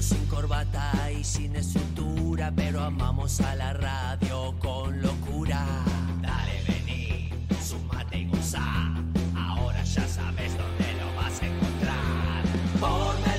Sin corbata y sin estructura, pero amamos a la radio con locura. Dale, vení, sumate y goza. Ahora ya sabes dónde lo vas a encontrar. Por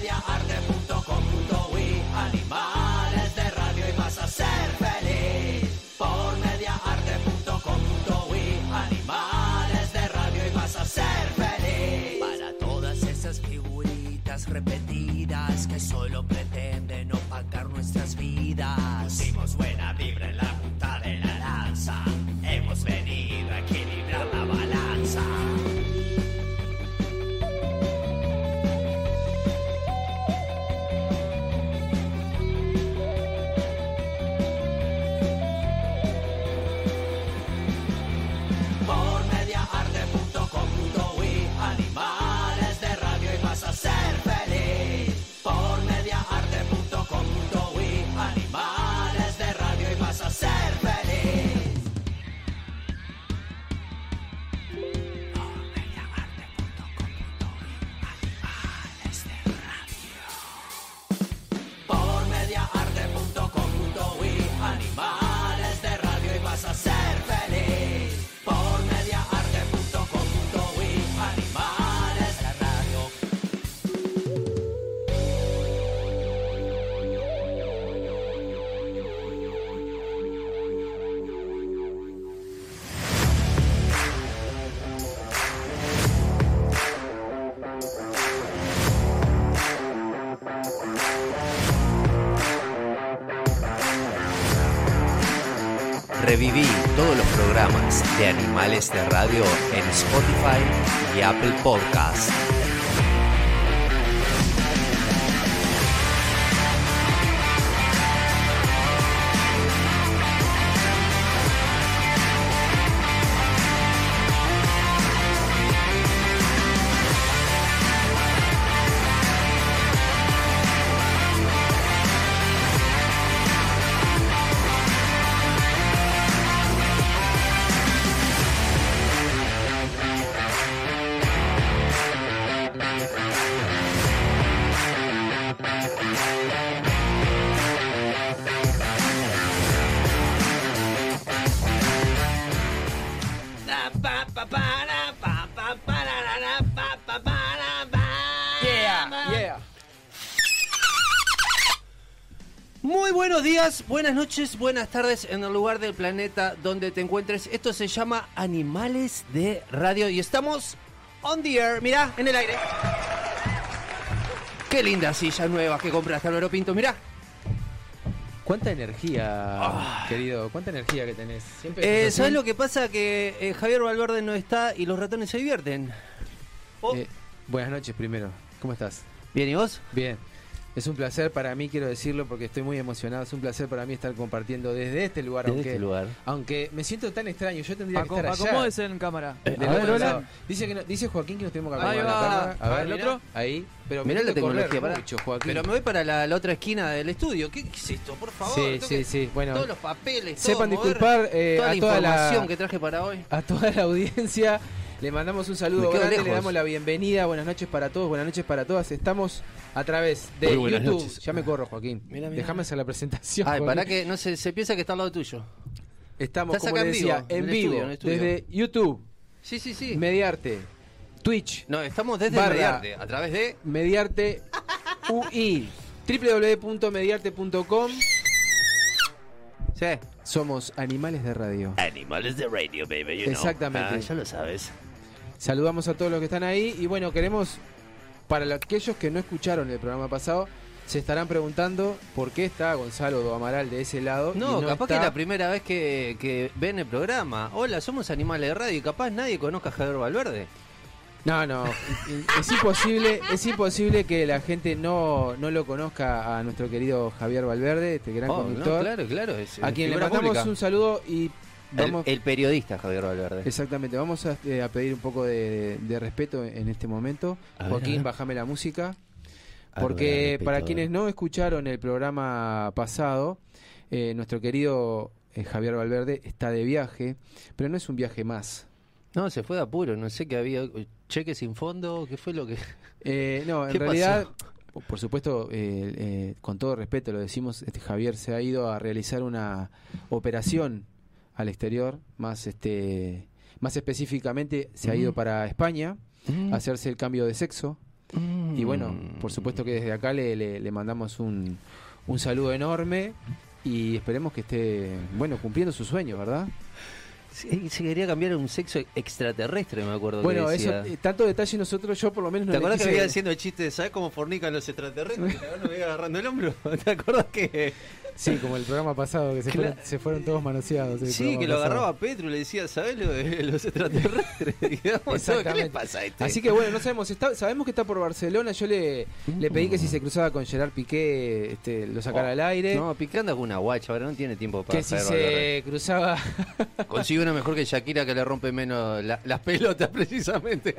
repetidas que solo pretenden opacar nuestras vidas. Pusimos buena vibra en la punta de la lanza. Hemos venido De Radio en Spotify y Apple Podcast. Buenas noches, buenas tardes en el lugar del planeta donde te encuentres. Esto se llama Animales de Radio y estamos on the air, mirá, en el aire. Qué linda silla nueva que compraste, Álvaro Pinto, mirá. ¿Cuánta energía, querido? ¿Cuánta energía que tenés? Eh, ¿Sabes lo que pasa? Que eh, Javier Valverde no está y los ratones se divierten. Oh. Eh, buenas noches primero. ¿Cómo estás? Bien, ¿y vos? Bien. Es un placer para mí, quiero decirlo, porque estoy muy emocionado. Es un placer para mí estar compartiendo desde este lugar, Desde aunque, este lugar. aunque me siento tan extraño. Yo tendría que estar allá. Acomódese en cámara. Eh, Del a otro ver, hola. Dice, que no- dice Joaquín que nos tenemos que Ahí acomodar va. la cámara. A ver, ¿el otro? Ahí. Pero Mirá me la tecnología, mucho, Joaquín. Pero me voy para la, la otra esquina del estudio. ¿Qué, qué es esto? Por favor. Sí, sí, que- sí. Bueno, Todos los papeles, sepan mover disculpar eh, toda la a toda información la, que traje para hoy. a toda la audiencia. Le mandamos un saludo grande, le damos la bienvenida. Buenas noches para todos, buenas noches para todas. Estamos a través de Muy buenas YouTube. noches. Ya me corro, Joaquín. Déjame hacer la presentación. Ay, para que no se, se piensa que está al lado tuyo. Estamos, Estás como acá le en decía, vivo, en vivo, estudio, en estudio. desde YouTube, Sí, sí, sí. Mediarte, Twitch, No, estamos desde Barra. Mediarte, a través de... Mediarte UI, www.mediarte.com. Sí. Somos animales de radio. Animales de Radio, baby. you know. Exactamente. Ah, ya lo sabes. Saludamos a todos los que están ahí y bueno, queremos, para aquellos que no escucharon el programa pasado, se estarán preguntando por qué está Gonzalo Do Amaral de ese lado. No, y capaz que es la primera vez que, que ven el programa. Hola, somos Animales de Radio y capaz nadie conozca a Javier Valverde. No, no, es imposible, es imposible que la gente no, no lo conozca a nuestro querido Javier Valverde, este gran Oh, no, conductor, claro, claro. Es, a quien le mandamos pública. un saludo y vamos, el periodista Javier Valverde. exactamente, vamos a, eh, a pedir un poco de, de respeto en este momento. A Joaquín, ver. bájame la música. Porque para quienes no escucharon el programa pasado, eh, nuestro querido eh, Javier Valverde está de viaje, pero no es un viaje más. No, se fue de apuro, no sé qué había. Cheque sin fondo, ¿qué fue lo que.? Eh, no, en ¿Qué realidad pasó? por- por supuesto, eh, eh, con todo respeto lo decimos, este Javier se ha ido a realizar una operación al exterior, más este más específicamente se ha ido para España a hacerse el cambio de sexo. Y bueno, por supuesto que desde acá le, le- le mandamos un, un saludo enorme y esperemos que esté, bueno, cumpliendo su sueño, ¿verdad? Sí, se quería cambiar a un sexo extraterrestre, me acuerdo. Bueno, que eso, decía. eh, tanto detalle nosotros, yo por lo menos no ¿Te acuerdas que había haciendo el chiste de ¿sabes cómo fornican los extraterrestres? Ahora me voy agarrando el hombro. ¿Te acuerdas que.? Sí, como el programa pasado, que se, Claro. fueron, se fueron todos manoseados. Sí, que lo pasado. agarraba Petro y le decía, ¿sabes lo de los extraterrestres? Digamos, ¿qué le pasa a este? Así que bueno, no sabemos, está- sabemos que está por Barcelona. Yo le, le pedí que si se cruzaba con Gerard Piqué este, lo sacara al aire. No, picando con una guacha, ahora no tiene tiempo para que si se cruzaba. Valverde. Una mejor que Shakira que le rompe menos la- las pelotas, precisamente.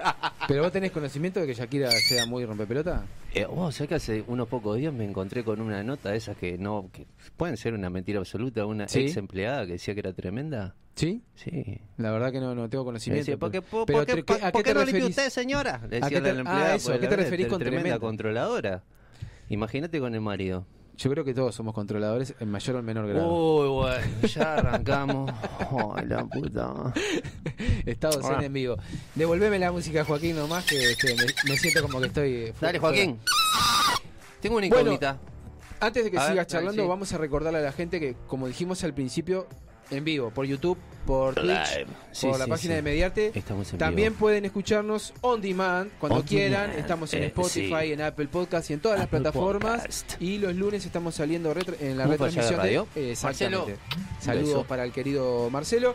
Pero vos tenés conocimiento de que Shakira sea muy rompepelota. Eh, vos sabés que hace unos pocos días me encontré con una nota de esas que no que pueden ser una mentira absoluta, una Sí. ex empleada que decía que era tremenda. ¿Sí? Sí. La verdad que no, no tengo conocimiento. decía, ¿por qué, por, Pero por qué- ¿qué- por- ¿A qué te no limpia usted, señora? Le ¿A decía qué te- la ah, empleada. eso, por ¿a qué te referís con tremenda tremenda? controladora. Imagínate con el marido. Yo creo que todos somos controladores en mayor o menor grado. Uy, bueno, ya arrancamos. Ay, la puta. Estado Ah. Zen en vivo. Devolveme la música, Joaquín, nomás, que este, me, me siento como que estoy. Dale. Joaquín. Tengo una Bueno, incógnita. Antes de que A sigas charlando, sí. vamos a recordarle a la gente que, como dijimos al principio, en vivo, por YouTube, por Twitch, Live. Sí, por la sí, página sí. de Mediarte. Estamos en También vivo. pueden escucharnos on demand cuando On quieran. demand, Estamos en eh, Spotify, sí. en Apple Podcast y en todas Apple las plataformas. Podcast. Y los lunes estamos saliendo retro- en la ¿Cómo fue retransmisión de radio? de-. Marcelo. Saludos Beso. para el querido Marcelo.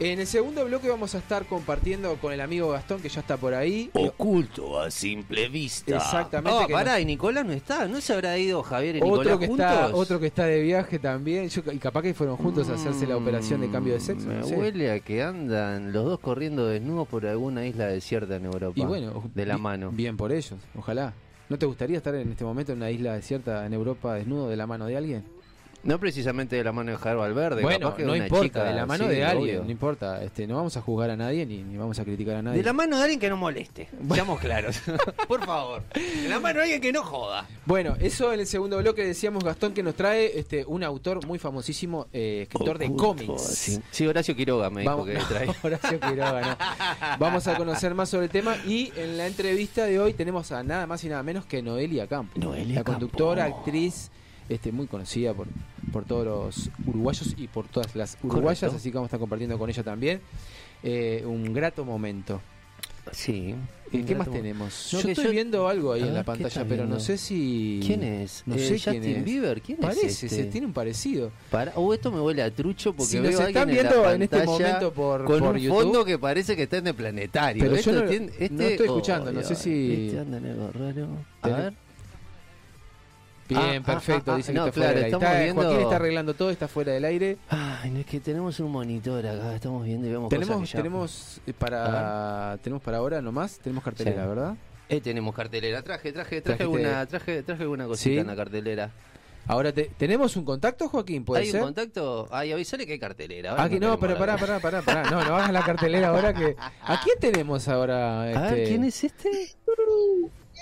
En el segundo bloque vamos a estar compartiendo con el amigo Gastón, que ya está por ahí. Oculto a simple vista. Exactamente, Ah, que pará, no- y Nicolás no está. ¿No se habrá ido Javier y Nicolás Otro que, juntos? está, otro que está de viaje también. Yo- y capaz que fueron juntos a hacerse la operación de cambio de sexo. Mm, Me no sé. huele a que andan los dos corriendo desnudos por alguna isla desierta en Europa. Y bueno, de la mano. Bien por ellos, ojalá. ¿No te gustaría estar en este momento en una isla desierta en Europa desnudo de la mano de alguien? No precisamente de la mano de Jaro Valverde. bueno, capaz que no una importa, chica, de la mano sí, de alguien, obvio. no importa. Este, no vamos a juzgar a nadie ni, ni vamos a criticar a nadie. De la mano de alguien que no moleste. Seamos claros. Por favor. De la mano de alguien que no joda. Bueno, eso en el segundo bloque decíamos Gastón que nos trae este un autor muy famosísimo, eh, escritor de cómics. Sí. Sí, Horacio Quiroga me dijo Vamos, que trae. Horacio Quiroga, ¿no? Vamos a conocer más sobre el tema y en la entrevista de hoy tenemos a nada más y nada menos que Noelia Campos. Noelia la conductora, actriz, este, muy conocida por, por todos los uruguayos y por todas las uruguayas, Correcto. así que vamos a estar compartiendo con ella también. Eh, un grato momento. Sí. Eh, ¿Qué más tenemos? No, yo estoy yo- viendo algo ahí en la ver, ¿qué pantalla, pero no sé si. ¿Quién es? No Eh, sé Justin quién es. Bieber. ¿Quién Parece, es este? se tiene un parecido. Para... Oh, esto me huele a trucho porque Si veo nos a alguien están viendo en este momento por- con por un YouTube. fondo que parece que está en el planetario. Pero yo Esto no- tiene- no este- estoy escuchando, no sé si- Este anda en algo raro. A ver. Bien, Ah, ah, perfecto, ah, dice no, que está claro, fuera del aire. estamos Está- viendo- Joaquín está arreglando todo, está fuera del aire. Ay, no es que tenemos un monitor acá, estamos viendo y vemos Tenemos, cosas que ya- tenemos eh, para tenemos para ahora nomás, tenemos cartelera, Sí. ¿verdad? Eh, tenemos cartelera. Traje, traje, traje Trajiste- alguna, traje, traje alguna cosita Sí. en la cartelera. Ahora te- tenemos un contacto, Joaquín, puede ¿Hay ser. un contacto? Ay, avisale que hay cartelera. ahora Ah, no, tenemos pero pará, pará, pará, pará. No, no hagas la cartelera ahora que. ¿A quién tenemos ahora? A ver, este? ¿quién es este?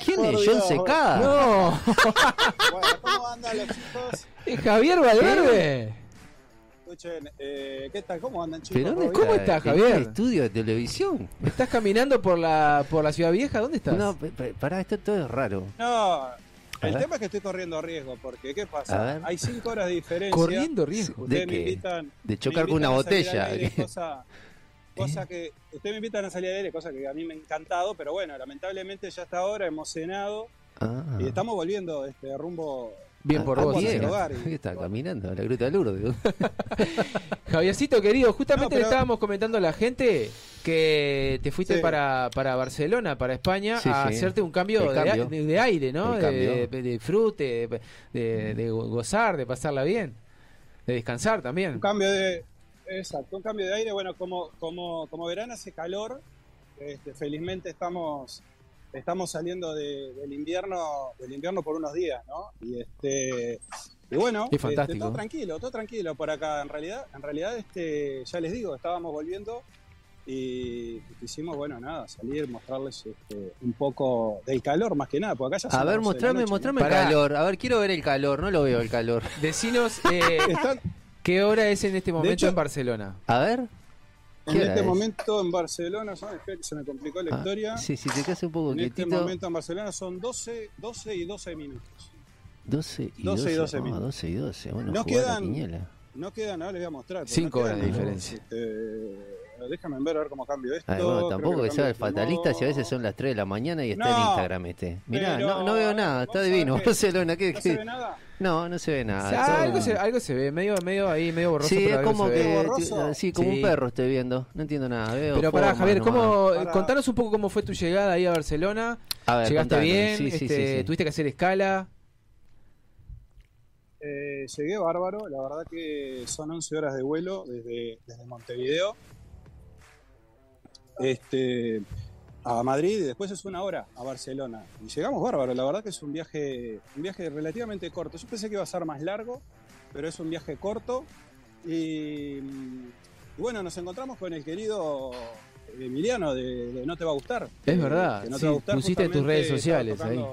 ¿Quién Por es? Dios, John Secada. No, Bueno, ¿cómo andan los chicos? es Javier Valverde. Escuchen, eh, ¿qué tal? ¿Cómo andan chicos? ¿Pero dónde ¿Todo ¿Cómo bien? está? está, ¿En Javier? estudio de televisión? ¿Estás caminando por la por la ciudad vieja? ¿Dónde estás? No, pará, esto todo es raro. No, el tema es que estoy corriendo riesgo, porque ¿qué pasa? Hay cinco horas de diferencia. Corriendo riesgo. Ustedes ¿De me qué? invitan... De chocar con una botella. aire, cosa, cosa que... Ustedes me invitan a salir al aire, cosa que a mí me ha encantado, pero bueno, lamentablemente ya hasta ahora hemos cenado Ah. y estamos volviendo este rumbo... Bien por vos. ¿Qué está caminando? La gruta de Lourdes. Javiercito querido, justamente No, pero- le estábamos comentando a la gente que te fuiste Sí. para, para Barcelona, para España, Sí, a sí. hacerte un cambio, de- cambio. De, de aire, ¿no? De, de- de disfrute, de, de- de gozar, de pasarla bien, de descansar también. Un cambio de... Exacto, un cambio de aire. Bueno, como, como, como verán hace calor, este, felizmente estamos, estamos saliendo de- del invierno del invierno por unos días, ¿no? Y este y bueno, Es este, todo tranquilo, todo tranquilo por acá. En realidad, en realidad, este, ya les digo, estábamos volviendo Y quisimos, bueno, nada, salir, mostrarles este, un poco del calor más que nada, porque acá ya A ver, las 12 de la mostrame, noche, mostrame el calor. A ver, quiero ver el calor. No lo veo el calor. Decinos eh, qué hora es en este momento hecho- en Barcelona. A ver. En ¿Qué hora este es? momento en Barcelona, son, espera que se me complicó la Ah, historia. sí, si te quedas un poco En este quietito. momento en Barcelona son 12, 12 y 12 minutos. 12 y 12 y 12 Ah, minutos. 12 y 12. Bueno, No quedan-. No quedan, ahora les voy a mostrar. porque Cinco no horas de diferencia. este, déjame ver a ver cómo cambio esto. Ay, bueno, tampoco lo que sea el fatalista si a veces son las 3 de la mañana y está en No, Instagram este. Mirá, pero- no, no veo nada, está divino. que- Barcelona, ¿qué, ¿No qué? se ve nada? No, no se ve nada. O sea, todo- algo, se, algo se ve, medio, medio ahí, medio borroso. Sí, es como que. borroso? Sí, como Sí. un perro estoy viendo. No entiendo nada. Veo Pero pará, Javier. ¿cómo, Para- contanos un poco cómo fue tu llegada ahí a Barcelona. A ver, ¿Llegaste contanos. bien? Sí, sí, este, sí, sí. ¿Tuviste que hacer escala? Eh, llegué bárbaro, la verdad que son 11 horas de vuelo desde, desde Montevideo este, a Madrid y después es una hora a Barcelona. Y llegamos bárbaro, la verdad que es un viaje, un viaje relativamente corto. Yo pensé que iba a ser más largo, pero es un viaje corto. Y, y bueno, nos encontramos con el querido Emiliano de, de No Te Va a Gustar. Es que- verdad, que no sí, te va a gustar, pusiste tus redes sociales ahí.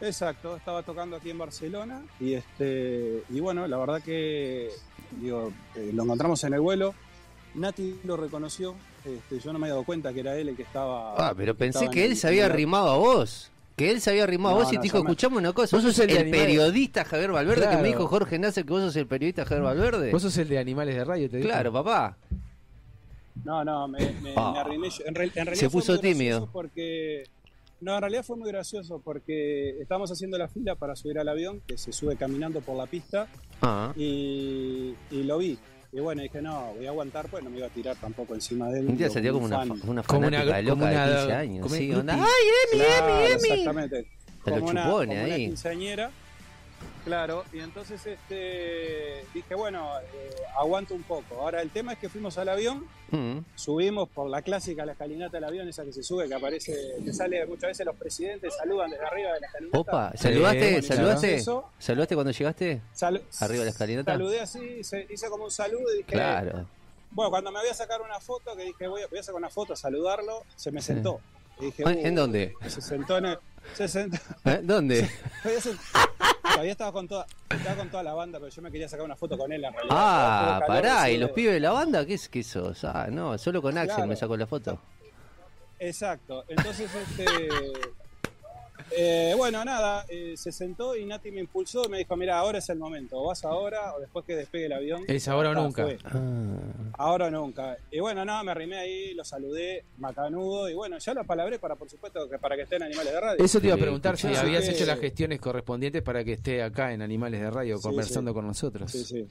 Exacto, estaba tocando aquí en Barcelona y este y bueno, la verdad que digo, eh, lo encontramos en el vuelo. Nati lo reconoció, este, yo no me había dado cuenta que era él el que estaba. Ah, pero pensé estaba que él el- se había arrimado a vos. Que él se había arrimado a No, vos y no, te dijo, me- escuchame una cosa, Vos sos el periodista Javier Valverde, que me dijo Jorge Nasser que vos sos el periodista Javier Valverde. Vos sos el de animales de radio, te digo. Claro, papá. No, no, me, me- me arrimé yo. En, real- en realidad Se fue puso muy tímido. Porque. No, en realidad fue muy gracioso porque estábamos haciendo la fila para subir al avión, que se sube caminando por la pista, Ah. y, y lo vi. Y bueno, dije, no, voy a aguantar, pues no me iba a tirar tampoco encima de él. Un día salió como un una, una Como una- fanática como loca una- de 15 años. como Sí, una onda. ¡Ay, Emi, Emi, Emi! Exactamente. Te lo Como una, chupone como una ahí. quinceañera. Claro, y entonces este, dije, bueno, eh, aguanto un poco. Ahora, el tema es que fuimos al avión, Mm. subimos por la clásica, la escalinata del avión, esa que se sube, que aparece, que sale muchas veces los presidentes, saludan desde arriba de la escalinata. Opa, ¿saludaste? ¿Saludaste? ¿Saludaste cuando llegaste? salu- Arriba de la escalinata. Saludé así, hice, como un saludo y dije, Claro. bueno, cuando me voy a sacar una foto, que dije, voy a, voy a sacar una foto, saludarlo, se me sentó. Y dije, ¿En- "Uh", dónde? Se sentó en el... Se sentó, ¿Eh? ¿Dónde? Se- todavía estaba, con toda, estaba con toda la banda, pero yo me quería sacar una foto con él en realidad. Ah, pará, ¿y los pibes de la banda? ¿Qué, es, qué sos? Ah, no, solo con Axel Claro. me sacó la foto. Exacto. Entonces, este. Eh, bueno, nada, eh, se sentó y Nati me impulsó y me dijo: Mira, ahora es el momento, o vas ahora o después que despegue el avión. Es ahora o nunca. fue. Ah. Ahora o nunca. Y bueno, nada, me arrimé ahí, lo saludé, macanudo, y bueno, ya lo palabré para, por supuesto, que para que estén animales de radio. Eso te iba a Sí, preguntar si habías hecho las gestiones correspondientes para que esté acá en Animales de Radio Sí, conversando sí. con nosotros. Sí, sí.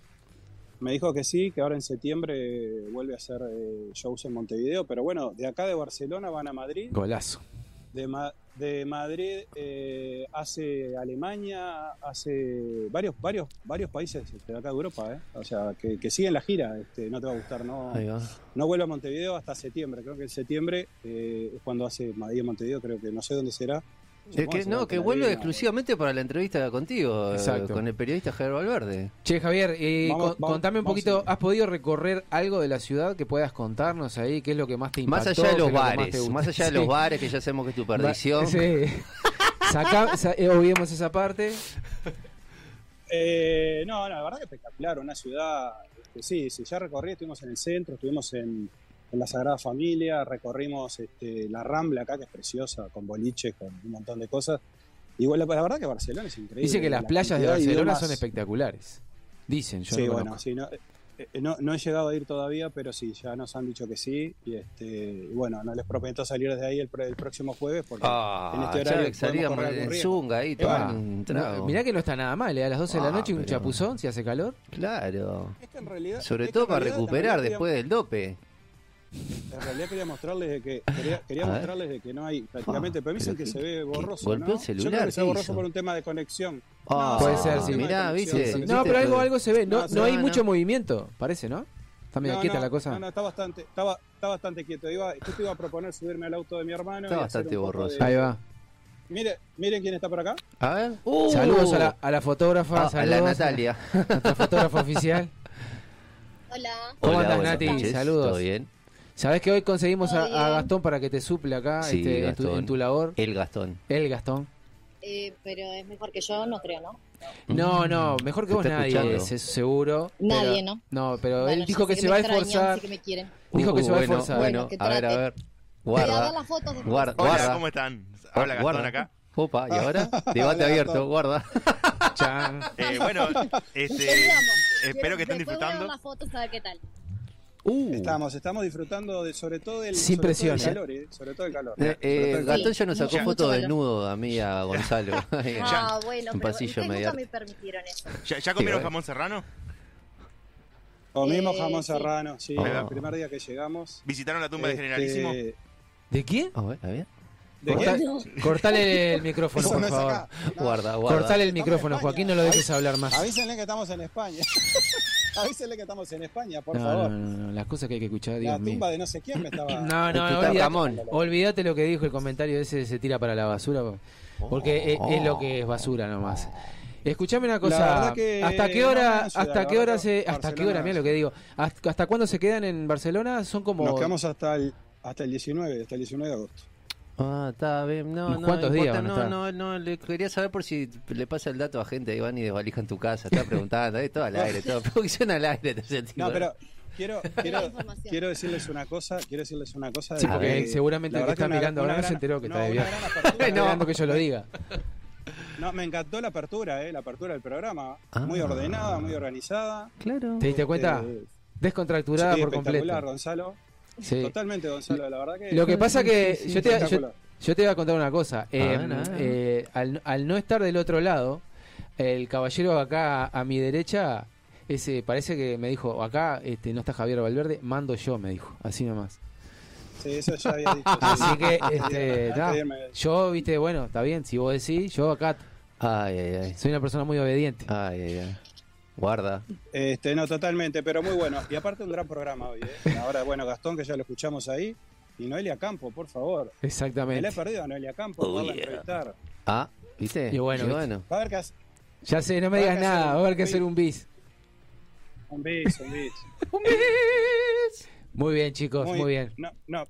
Me dijo que sí, que ahora en septiembre vuelve a hacer eh, shows en Montevideo, pero bueno, de acá de Barcelona van a Madrid. Golazo. De, Ma- de Madrid eh, hace Alemania, hace varios varios varios países este, de acá de Europa, ¿eh? o sea, que, que siguen la gira, este, no te va a gustar, no, no vuelve a Montevideo hasta septiembre, creo que en septiembre eh, es cuando hace Madrid Montevideo, creo que no sé dónde será. Que, será no, que vuelve exclusivamente para la entrevista contigo, eh, Exacto. con el periodista Javier Valverde. Che, Javier, eh, Vamos- con- vamos- contame un poquito, ¿has podido recorrer algo de la ciudad que puedas contarnos ahí? ¿Qué es lo que más te impactó? Más allá de los bares, más allá de Sí. los bares, que ya sabemos que es tu perdición. Va- Sí. Saca, sa- eh, obviemos esa parte. Eh, no, no, la verdad que espectacular, una ciudad, este, sí, sí, ya recorrí, estuvimos en el centro, estuvimos en, en la Sagrada Familia, recorrimos este, la Rambla acá, que es preciosa, con boliches, con un montón de cosas. Y bueno, la, verdad que Barcelona es increíble. Dice que las la playas de Barcelona son espectaculares. Dicen, yo Sí, no bueno, sí, no, eh, eh, no, no he llegado a ir todavía, pero sí, ya nos han dicho que sí. Y, este, bueno, no les prometo salir desde ahí el, el próximo jueves, porque Ah, en este ya horario que salíamos en. Zunga ahí, Eh, tomando bueno, un No, trago. mirá que no está nada mal, ¿eh? a las 12 de la Ah, noche un pero- chapuzón, si hace calor. Claro. Es que en realidad, Sobre es que todo en para recuperar después del dope. En realidad quería mostrarles de que quería, quería A mostrarles de que no hay prácticamente, Ah, pero dicen que qué- se ve borroso, golpeó ¿no? el celular, Yo creo que se ve ¿qué borroso hizo? por un tema de conexión. Ah, Puede ser, sí. Mirá, viste. No, pero algo, algo se ve. No, No, no hay no, mucho no. movimiento, parece, ¿no? Está medio No, quieta no, la cosa. No, no, está bastante, estaba, está bastante quieto. Iba, justo iba a proponer subirme al auto de mi hermano. Está bastante borroso. de- Ahí va. Mire, miren quién está por acá. A ver. Uh, Saludos a la, a la fotógrafa. ah, a saludos la Natalia. Nuestra fotógrafa oficial. Hola. ¿Cómo buenas Nati? Saludos. ¿Todo bien? ¿Sabés que hoy conseguimos a, a. Gastón para que te suple acá Sí, este, en, tu, en tu labor? El Gastón. El Gastón. Eh, pero es mejor que yo, no creo, ¿no? No, no, mejor que vos nadie escuchando. es, eso seguro. Nadie, pero- ¿no? No, pero Bueno, él dijo sé que, se va a esforzar. que me quieren. Dijo que se va a esforzar. Bueno, Bueno, que a ver, a ver. Guarda. las fotos después. Guarda, Hola, guarda. ¿cómo están? Habla Gastón Guarda. acá. Opa, ¿y ahora? Debate abierto, guarda. Eh, bueno, este, espero que estén disfrutando. las fotos a ver qué tal. Uh, Estamos, estamos disfrutando de sobre todo del, Sin sobre todo presión, del ¿eh? calor, ¿eh? Sobre todo el calor. Eh, eh, el Gastón calor. ya nos sacó Mucho, foto mucho desnudo a mí a Gonzalo. Ah, bueno, un pero pasillo nunca me permitieron eso. ¿Ya, ya comieron Sí, jamón serrano? Comimos Eh, jamón sí. serrano, sí, el primer día que llegamos. ¿Visitaron la tumba Este, de Generalísimo? ¿De quién? A ver, a ver. Cortale el micrófono, por no favor. acá. No. Guarda, guarda. Cortale el micrófono. Joaquín, no lo dejes hablar más. Avísenle que estamos en España. Avísenle que estamos en España, por No, favor. no, no, no, las cosas que hay que escuchar, La Dios mío. tumba de no sé quién me estaba. No, no, olvídate, olvídate lo que dijo el comentario ese, se tira para la basura, porque es, es lo que es basura nomás. Escuchame una cosa, que ¿hasta qué hora, no, ciudad, hasta qué hora se, hasta qué hora, mira lo que digo, hasta, hasta cuándo se quedan en Barcelona? Son como Nos quedamos hasta el, hasta el 19, hasta el 19 de agosto. Ah, está bien. No, ¿Unos no, cuántos días importa, van a no, estar? no, no, le quería saber por si le pasa el dato a gente de Iván y desvalija en tu casa. Estaba preguntando, eh, todo al aire, todo. Producción al aire. te sentí, No, ¿no? pero quiero, quiero, decirles una cosa, quiero decirles una cosa. Sí, de porque que seguramente el que está una- mirando ahora no se enteró que está de viaje. Está esperando que yo lo diga. No, me encantó la apertura, eh, la apertura del programa. Ah. Muy ordenada, muy organizada. Claro. ¿Te diste cuenta? Eh, Descontracturada sí, por espectacular, completo. Gonzalo. Sí. Totalmente, Gonzalo, la verdad que. Lo que pasa que yo te, yo, yo te voy a contar una cosa. Eh, a ver. eh, al, al no estar del otro lado, el caballero acá a mi derecha, ese parece que me dijo, acá este, no está Javier Valverde, mando yo, me dijo, así nomás. Sí, eso ya había dicho. sí. Así que, este, no, yo, viste, bueno, está bien, si vos decís, yo acá Ay, ay, ay. soy una persona muy obediente. Ay, ay, ay. Guarda. Este, no, totalmente, pero muy bueno. Y aparte un gran programa hoy, ¿eh? Ahora, bueno, Gastón, que ya lo escuchamos ahí. Y Noelia Campo, por favor. Me la he Exactamente. perdido a Noelia Campo, Oh, yeah. entrevistar. Ah, ¿viste? Y bueno, Va a haber que hacer Ya sé, no me Va a digas haber que hacer nada, un va a haber que bis. hacer un bis. un bis, un bis. Muy bien, chicos, muy, bien. No, no.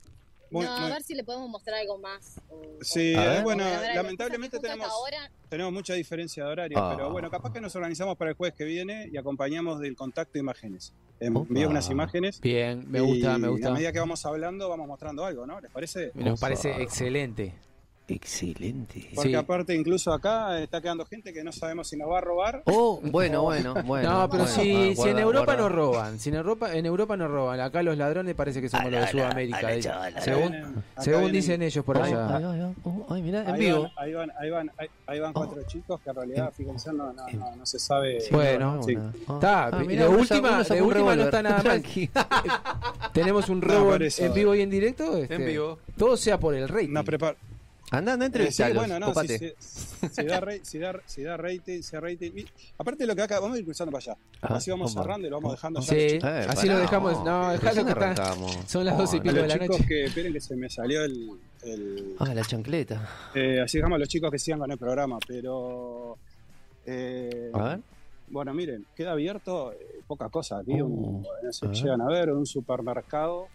Muy, no, muy- a ver si le podemos mostrar algo más. o- Sí, eh, bueno, lamentablemente tenemos, ahora, tenemos mucha diferencia de horario, Ah. pero bueno, capaz que nos organizamos para el jueves que viene y acompañamos del contacto de imágenes. Opa. Envío unas imágenes. Bien, me gusta, y me gusta. A medida que vamos hablando, vamos mostrando algo, ¿no? ¿Les parece? Nos parece excelente. Excelente. Porque Sí. aparte, incluso acá está quedando gente que no sabemos si nos va a robar. Oh, bueno, bueno, bueno. No, pero bueno. si, Ah, si en Europa guarda. no roban, si en Europa, en Europa no roban, acá los ladrones parece que somos los de Sudamérica. según vienen- según vienen- dicen ellos por allá. ay, ay, ay. Oh, ay, mirá, en Ahí vivo. van, ahí van, ahí van, ahí, ahí van cuatro chicos que en realidad, fíjense, no, no, no, no se sabe. Bueno, sí. Está, Ah, mirá, última- de última no está nada mal. Tenemos un robo en, vivo y en directo. este, En vivo. Todo sea por el rating. Nos prepar- Anda, anda, Eh, sí, bueno, no, si, si- si da, si, da, si da rating, si da rating. y- Aparte de lo que acá, vamos a ir cruzando para allá. Ah, Así vamos cerrando y lo vamos dejando ya. Sí. Eh, así lo dejamos. No, dejalo que está. Son las Oh, doce y A pico de los la chicos noche. que esperen que se me salió el. el- Ah, la chancleta. eh, así dejamos a los chicos que sigan con el programa, pero. eh, A ver. Bueno, miren, queda abierto eh, poca cosa aquí. Uh, un- no sé a si ver. llegan a ver, un supermercado.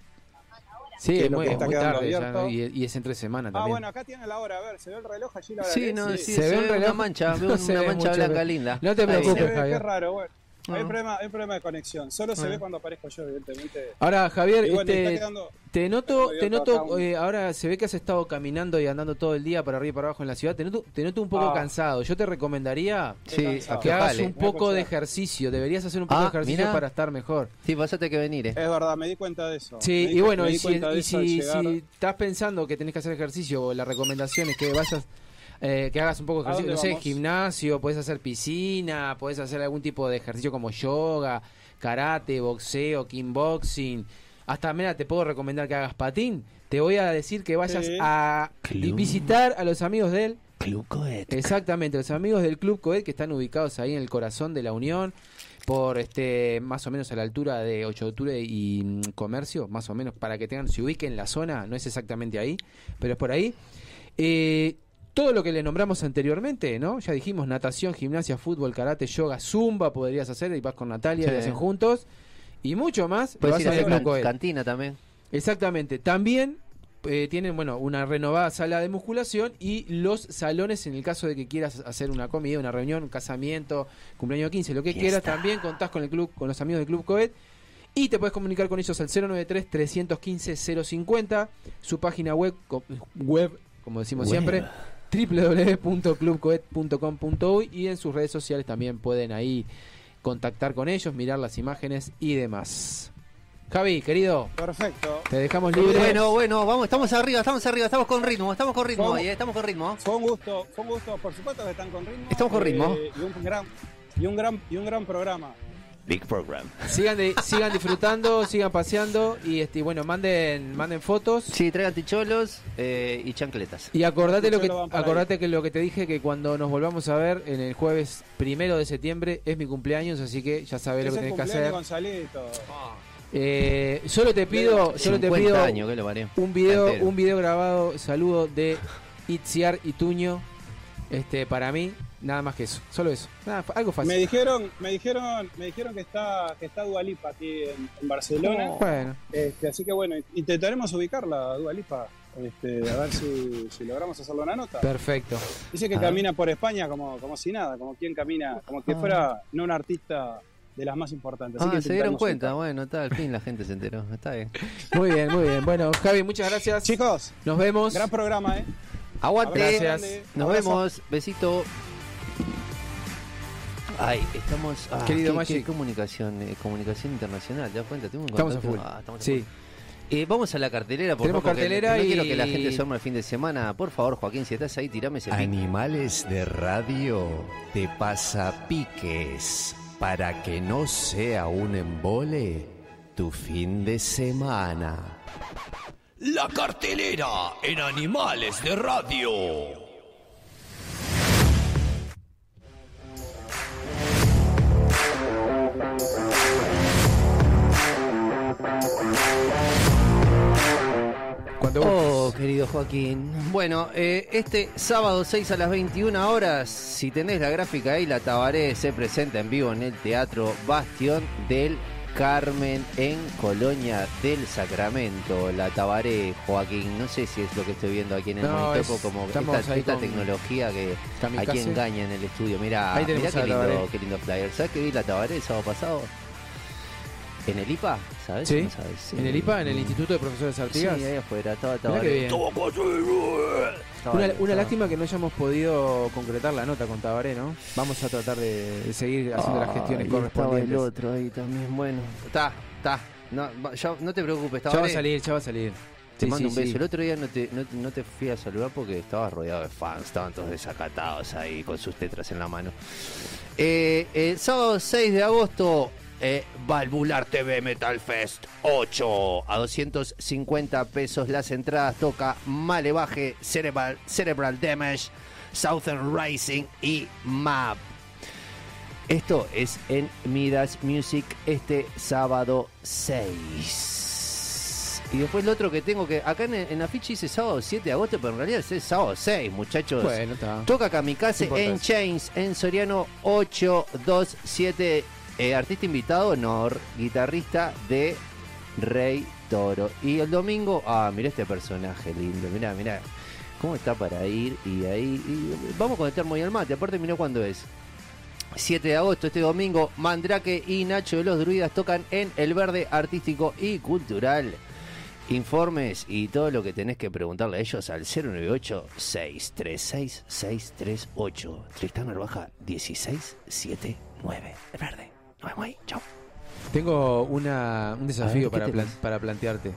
Sí, que es lo muy, que es está muy quedando tarde ya, abierto. ¿no? y, y es entre semana Ah, también. bueno, acá tiene la hora, a ver, se ve el reloj allí la hora. Sí, no, sí, ¿Se se, ve ve un una reloj? mancha, No se una mancha blanca linda. No te preocupes, Javier. qué raro, bueno. Hay, Ah. problema, hay problema de conexión. Solo se Ah. ve cuando aparezco yo, evidentemente. Ahora, Javier, bueno, este, quedando. te noto, te noto, un- eh, ahora se ve que has estado caminando y andando todo el día para arriba y para abajo en la ciudad. Te noto, te noto un poco Ah. cansado. Yo te recomendaría Sí, que hagas un poco de ejercicio. Deberías hacer un poco Ah, de ejercicio mirá. para estar mejor. Sí, pasate que venir, eh. Es verdad, me di cuenta de eso. Sí, di- y bueno, y si, y si, si estás pensando que tenés que hacer ejercicio, o la recomendación es que vayas, eh, que hagas un poco de ¿A ejercicio, no sé, vamos? gimnasio, puedes hacer piscina, puedes hacer algún tipo de ejercicio como yoga, karate, boxeo, kickboxing. Hasta, mira, te puedo recomendar que hagas patín. Te voy a decir que vayas Sí. a Club. visitar a los amigos de él. Club Coet. Exactamente, los amigos del Club Coed que están ubicados ahí en el corazón de la Unión, por este más o menos a la altura de 8 de octubre y mm, Comercio, más o menos para que tengan, se ubiquen en la zona, no es exactamente ahí, pero es por ahí. Eh, todo lo que le nombramos anteriormente, ¿no? Ya dijimos natación, gimnasia, fútbol, karate, yoga, zumba podrías hacer y vas con Natalia y Sí. hacen juntos. Y mucho más, Puedes vas ir a hacer Club Coed. cantina también. Exactamente. También eh, tienen, bueno, una renovada sala de musculación y los salones en el caso de que quieras hacer una comida, una reunión, un casamiento, cumpleaños 15, lo que quieras, también contás con el club, con los amigos del Club Coet. Y te puedes comunicar con ellos al 093-315-050, su página web, web como decimos siempre, www.clubcoet.com.uy y en sus redes sociales también pueden ahí contactar con ellos, mirar las imágenes y demás. Javi, querido, Perfecto. te dejamos libre. Bueno, bueno, vamos, estamos arriba, estamos arriba, estamos con ritmo, estamos con ritmo ahí, eh, estamos con ritmo. Fue un gusto, fue un gusto, por supuesto que están con ritmo. Estamos con ritmo. Eh, y un gran y un gran y un gran programa. Big Program. Sigan, de- sigan disfrutando, sigan paseando y este, bueno, manden, manden fotos. Sí, traigan ticholos eh, y chancletas. Y acordate lo que ahí. acordate que lo que te dije que cuando nos volvamos a ver en el jueves primero de septiembre es mi cumpleaños, así que ya sabés lo que tenés que hacer. Eh, solo te pido, solo te 50 pido años, que lo parió. un video, Entero. un video grabado, saludo de Itziar y Tuño, este, para mí, nada más que eso, solo eso, nada, algo Me fácil. dijeron, me dijeron, me dijeron que está, que está Dualipa aquí en, en Barcelona. Bueno, Este, así que bueno, intentaremos ubicarla, Dualipa. Este, a ver si, si logramos hacerle una nota. perfecto. Dice que Ah. camina por España como, como si nada, como quien camina, como que Ah. fuera no un artista de las más importantes. Así Ah, que se dieron cuenta, bueno, está, al fin la gente se enteró, está bien. Muy bien, muy bien. Bueno, Javi, muchas gracias. Chicos, Nos vemos. gran programa, ¿eh? Aguante, Gracias. nos Abrazo. vemos, besito. Ay, estamos. Ah, Querido qué- Magic. qué comunicación, eh, comunicación internacional, ¿te das cuenta? Tengo un Estamos a full. Ah, estamos a Sí. full. Eh, vamos a la cartelera, por Tenemos favor, porque cartelera no y- quiero que la gente se arme el fin de semana. Por favor, Joaquín, si estás ahí, tirame ese. Animales de radio te pasa piques para que no sea un embole tu fin de semana. La cartelera en Animales de Radio. Cuando Oh, querido Joaquín. Bueno, eh, este sábado 6 a las 21 horas, si tenés la gráfica ahí, la Tabaré se presenta en vivo en el Teatro Bastión del Carmen en Colonia del Sacramento. La Tabaré, Joaquín, no sé si es lo que estoy viendo aquí en el No, monitor, es- como esta, tecnología que aquí engaña en el estudio. Mira, mira qué lindo, qué lindo flyer. ¿Sabes que vi la Tabaré el sábado pasado? ¿En el IPA? ¿Sabes? Sí. ¿No sabes? Sí. en el IPA, en el Instituto de Profesores Sí, Artigas. ahí afuera, estaba Mirá bien. Estaba Una, bien, una estaba- lástima que no hayamos podido concretar la nota con Tabaré, ¿no? Vamos a tratar de, de seguir haciendo las gestiones estaba correspondientes. el otro ahí también, bueno. Está, está. No, va- ya- no te preocupes, Ya va a Tabaré. salir, ya va a salir. Te Sí, mando sí, un beso. sí. El otro día no te, no, no te fui a saludar porque estabas rodeado de fans, estaban todos desacatados ahí con sus tetras en la mano. Eh, el sábado 6 de agosto, eh, Valvular TV Metal Fest 8 a 250 pesos las entradas. Toca Malevaje, Cerebral, Cerebral Damage, Southern Rising y Map. Esto es en Midas Music este sábado 6. Y después lo otro que tengo que. Acá en, en la ficha dice sábado 7 de agosto, pero en realidad es sábado 6, muchachos. Bueno, está. Toca Kamikaze en. Chains, en Soriano 827. Eh, artista invitado, Nor, guitarrista de Rey Toro. Y el domingo, ah, mira este personaje lindo, mira, mira. ¿Cómo está para ir? Y ahí. vamos con el termo y el mate. Aparte, mira cuándo es. 7 de agosto, este domingo, Mandrake y Nacho de los Druidas tocan en El Verde Artístico y Cultural. Informes y todo lo que tenés que preguntarle a ellos al 098-636-638. Tristán Narvaja 1679. El Verde. Nos vemos ahí. Chao. Tengo una, un A desafío ver, ¿qué para, plan- para plantearte.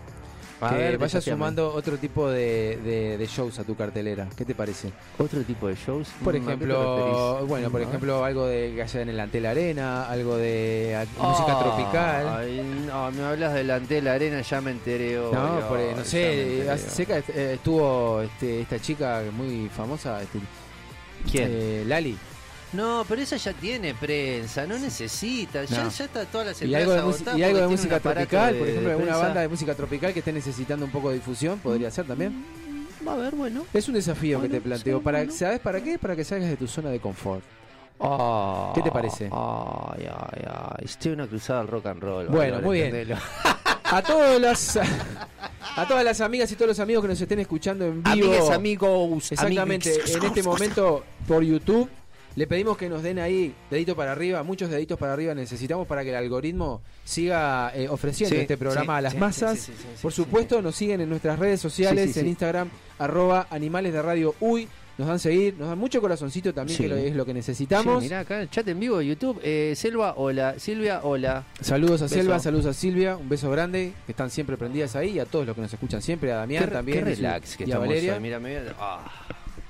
A que ver, vayas sumando otro tipo de, de- de shows a tu cartelera. ¿Qué te parece? Otro tipo de shows. Por Mm, ¿a qué te ejemplo, bueno, por ejemplo, algo de que haya en el Antel Arena, algo de a- música Ah, tropical. Ay, no, me hablas delante de la arena, ya me enteré. hoy, No, por- ay, no sé, cerca eh, estuvo este, esta chica muy famosa, este, ¿Quién? eh, Lali. No, pero esa ya tiene prensa, no necesita, ya, No. ya está todas las Y algo de, agotadas y algo de música tropical, de- por ejemplo, de alguna prensa. banda de música tropical que esté necesitando un poco de difusión, podría ser también. Va a ver, bueno. Es un desafío que te planteo. sí, para, bueno. ¿Sabes para qué? Para que salgas de tu zona de confort. Ah, ¿Qué te parece? Ay, ay, ay. Estoy en una cruzada al rock and roll. Bueno, Valor, muy bien. A todas las A todas las amigas y todos los amigos que nos estén escuchando en vivo. Amigues, amigos, Exactamente, amigues. en este momento por YouTube. Le pedimos que nos den ahí dedito para arriba, muchos deditos para arriba necesitamos para que el algoritmo siga eh, ofreciendo Sí, este programa sí, a las sí, masas. Por supuesto, nos siguen en nuestras redes sociales, en. Instagram, arroba animales de radio uy. Nos dan seguir, nos dan mucho corazoncito también, que es lo que necesitamos. mirá acá en el chat en vivo de YouTube. Eh, Selva, hola. Silvia, hola. Saludos a Beso. Selva, saludos a Silvia, un beso grande, que están siempre prendidas ahí, y a todos los que nos escuchan siempre, a Damián Qué, también, qué y relax que y a Valeria. hoy. Mira, mira. Ah,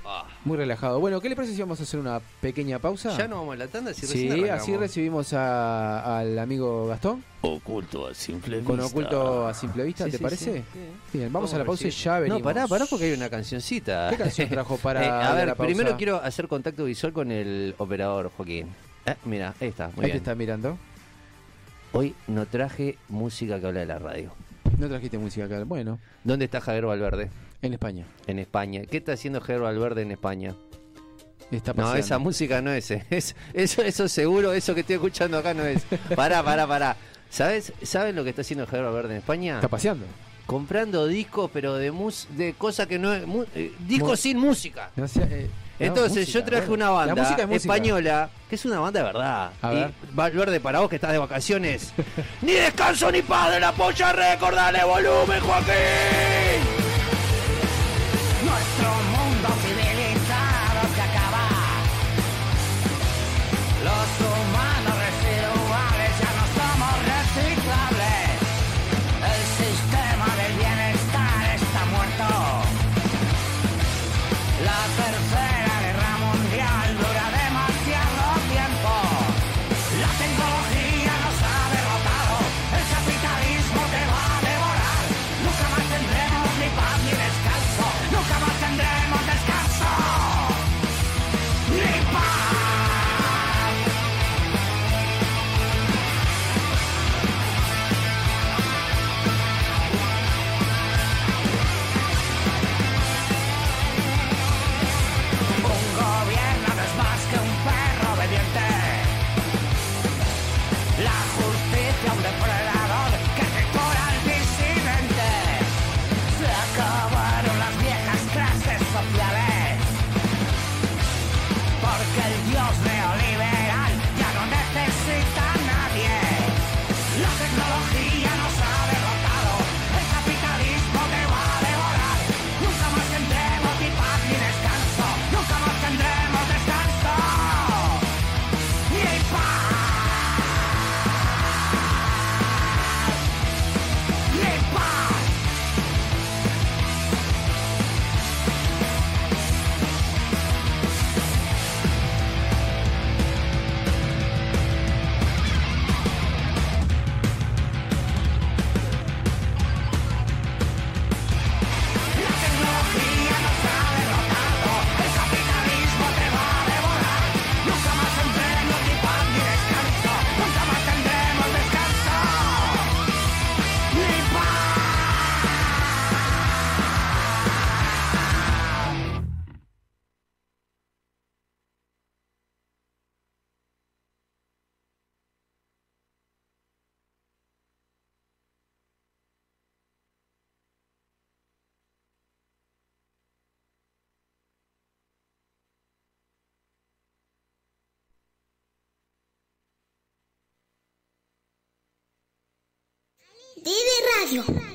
ah. Muy relajado. Bueno, ¿qué le parece si vamos a hacer una pequeña pausa? Ya no vamos a la tanda, si Sí, recién así recibimos a- al amigo Gastón, Oculto a simple con vista. oculto a simple vista, Sí, ¿te sí, parece? sí, sí. Bien, vamos a la a pausa y ya venimos. No, pará, pará porque hay una cancioncita. ¿Qué canción trajo para Eh, a la ver, pausa? primero quiero hacer contacto visual con el operador, Joaquín. Eh, mira, ahí está, muy Ahí te bien. está mirando. Hoy no traje música que habla de la radio. No trajiste música acá. Bueno, ¿Dónde está Javier Valverde? En España. En España. ¿Qué está haciendo Javier Valverde en España? Está No, esa música no es, eh. es eso, eso seguro, eso que estoy escuchando acá no es. Pará, pará, pará. ¿Sabes, ¿Sabes lo que está haciendo Javier Valverde en España? Está paseando. Comprando discos, pero de mus de cosas que no es. eh, discos Mu- sin música. No eh, no, Entonces música, yo traje una banda es española, que es una banda de verdad. A y ver. Valverde, para vos que estás de vacaciones. ni descanso ni padre, la polla récord, dale volumen, Joaquín. Nuestro mundo Didi Radio.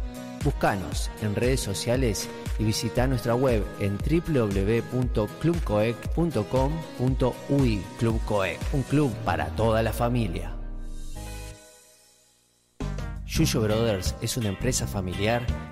Búscanos en redes sociales y visita nuestra web en www.clubcoec.com.ui Club Coec, un club para toda la familia. Yuyo Brothers es una empresa familiar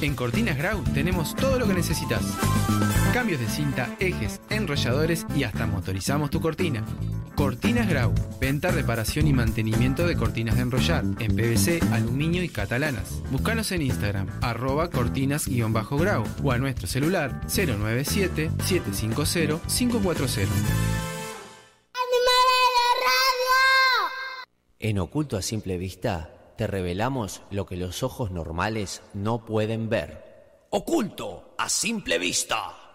En Cortinas Grau tenemos todo lo que necesitas. Cambios de cinta, ejes, enrolladores y hasta motorizamos tu cortina. Cortinas Grau, venta, reparación y mantenimiento de cortinas de enrollar en PVC, aluminio y catalanas. Búscanos en Instagram, arroba cortinas-grau o a nuestro celular 097-750-540. En Oculto a Simple Vista te revelamos lo que los ojos normales no pueden ver. Oculto a Simple Vista.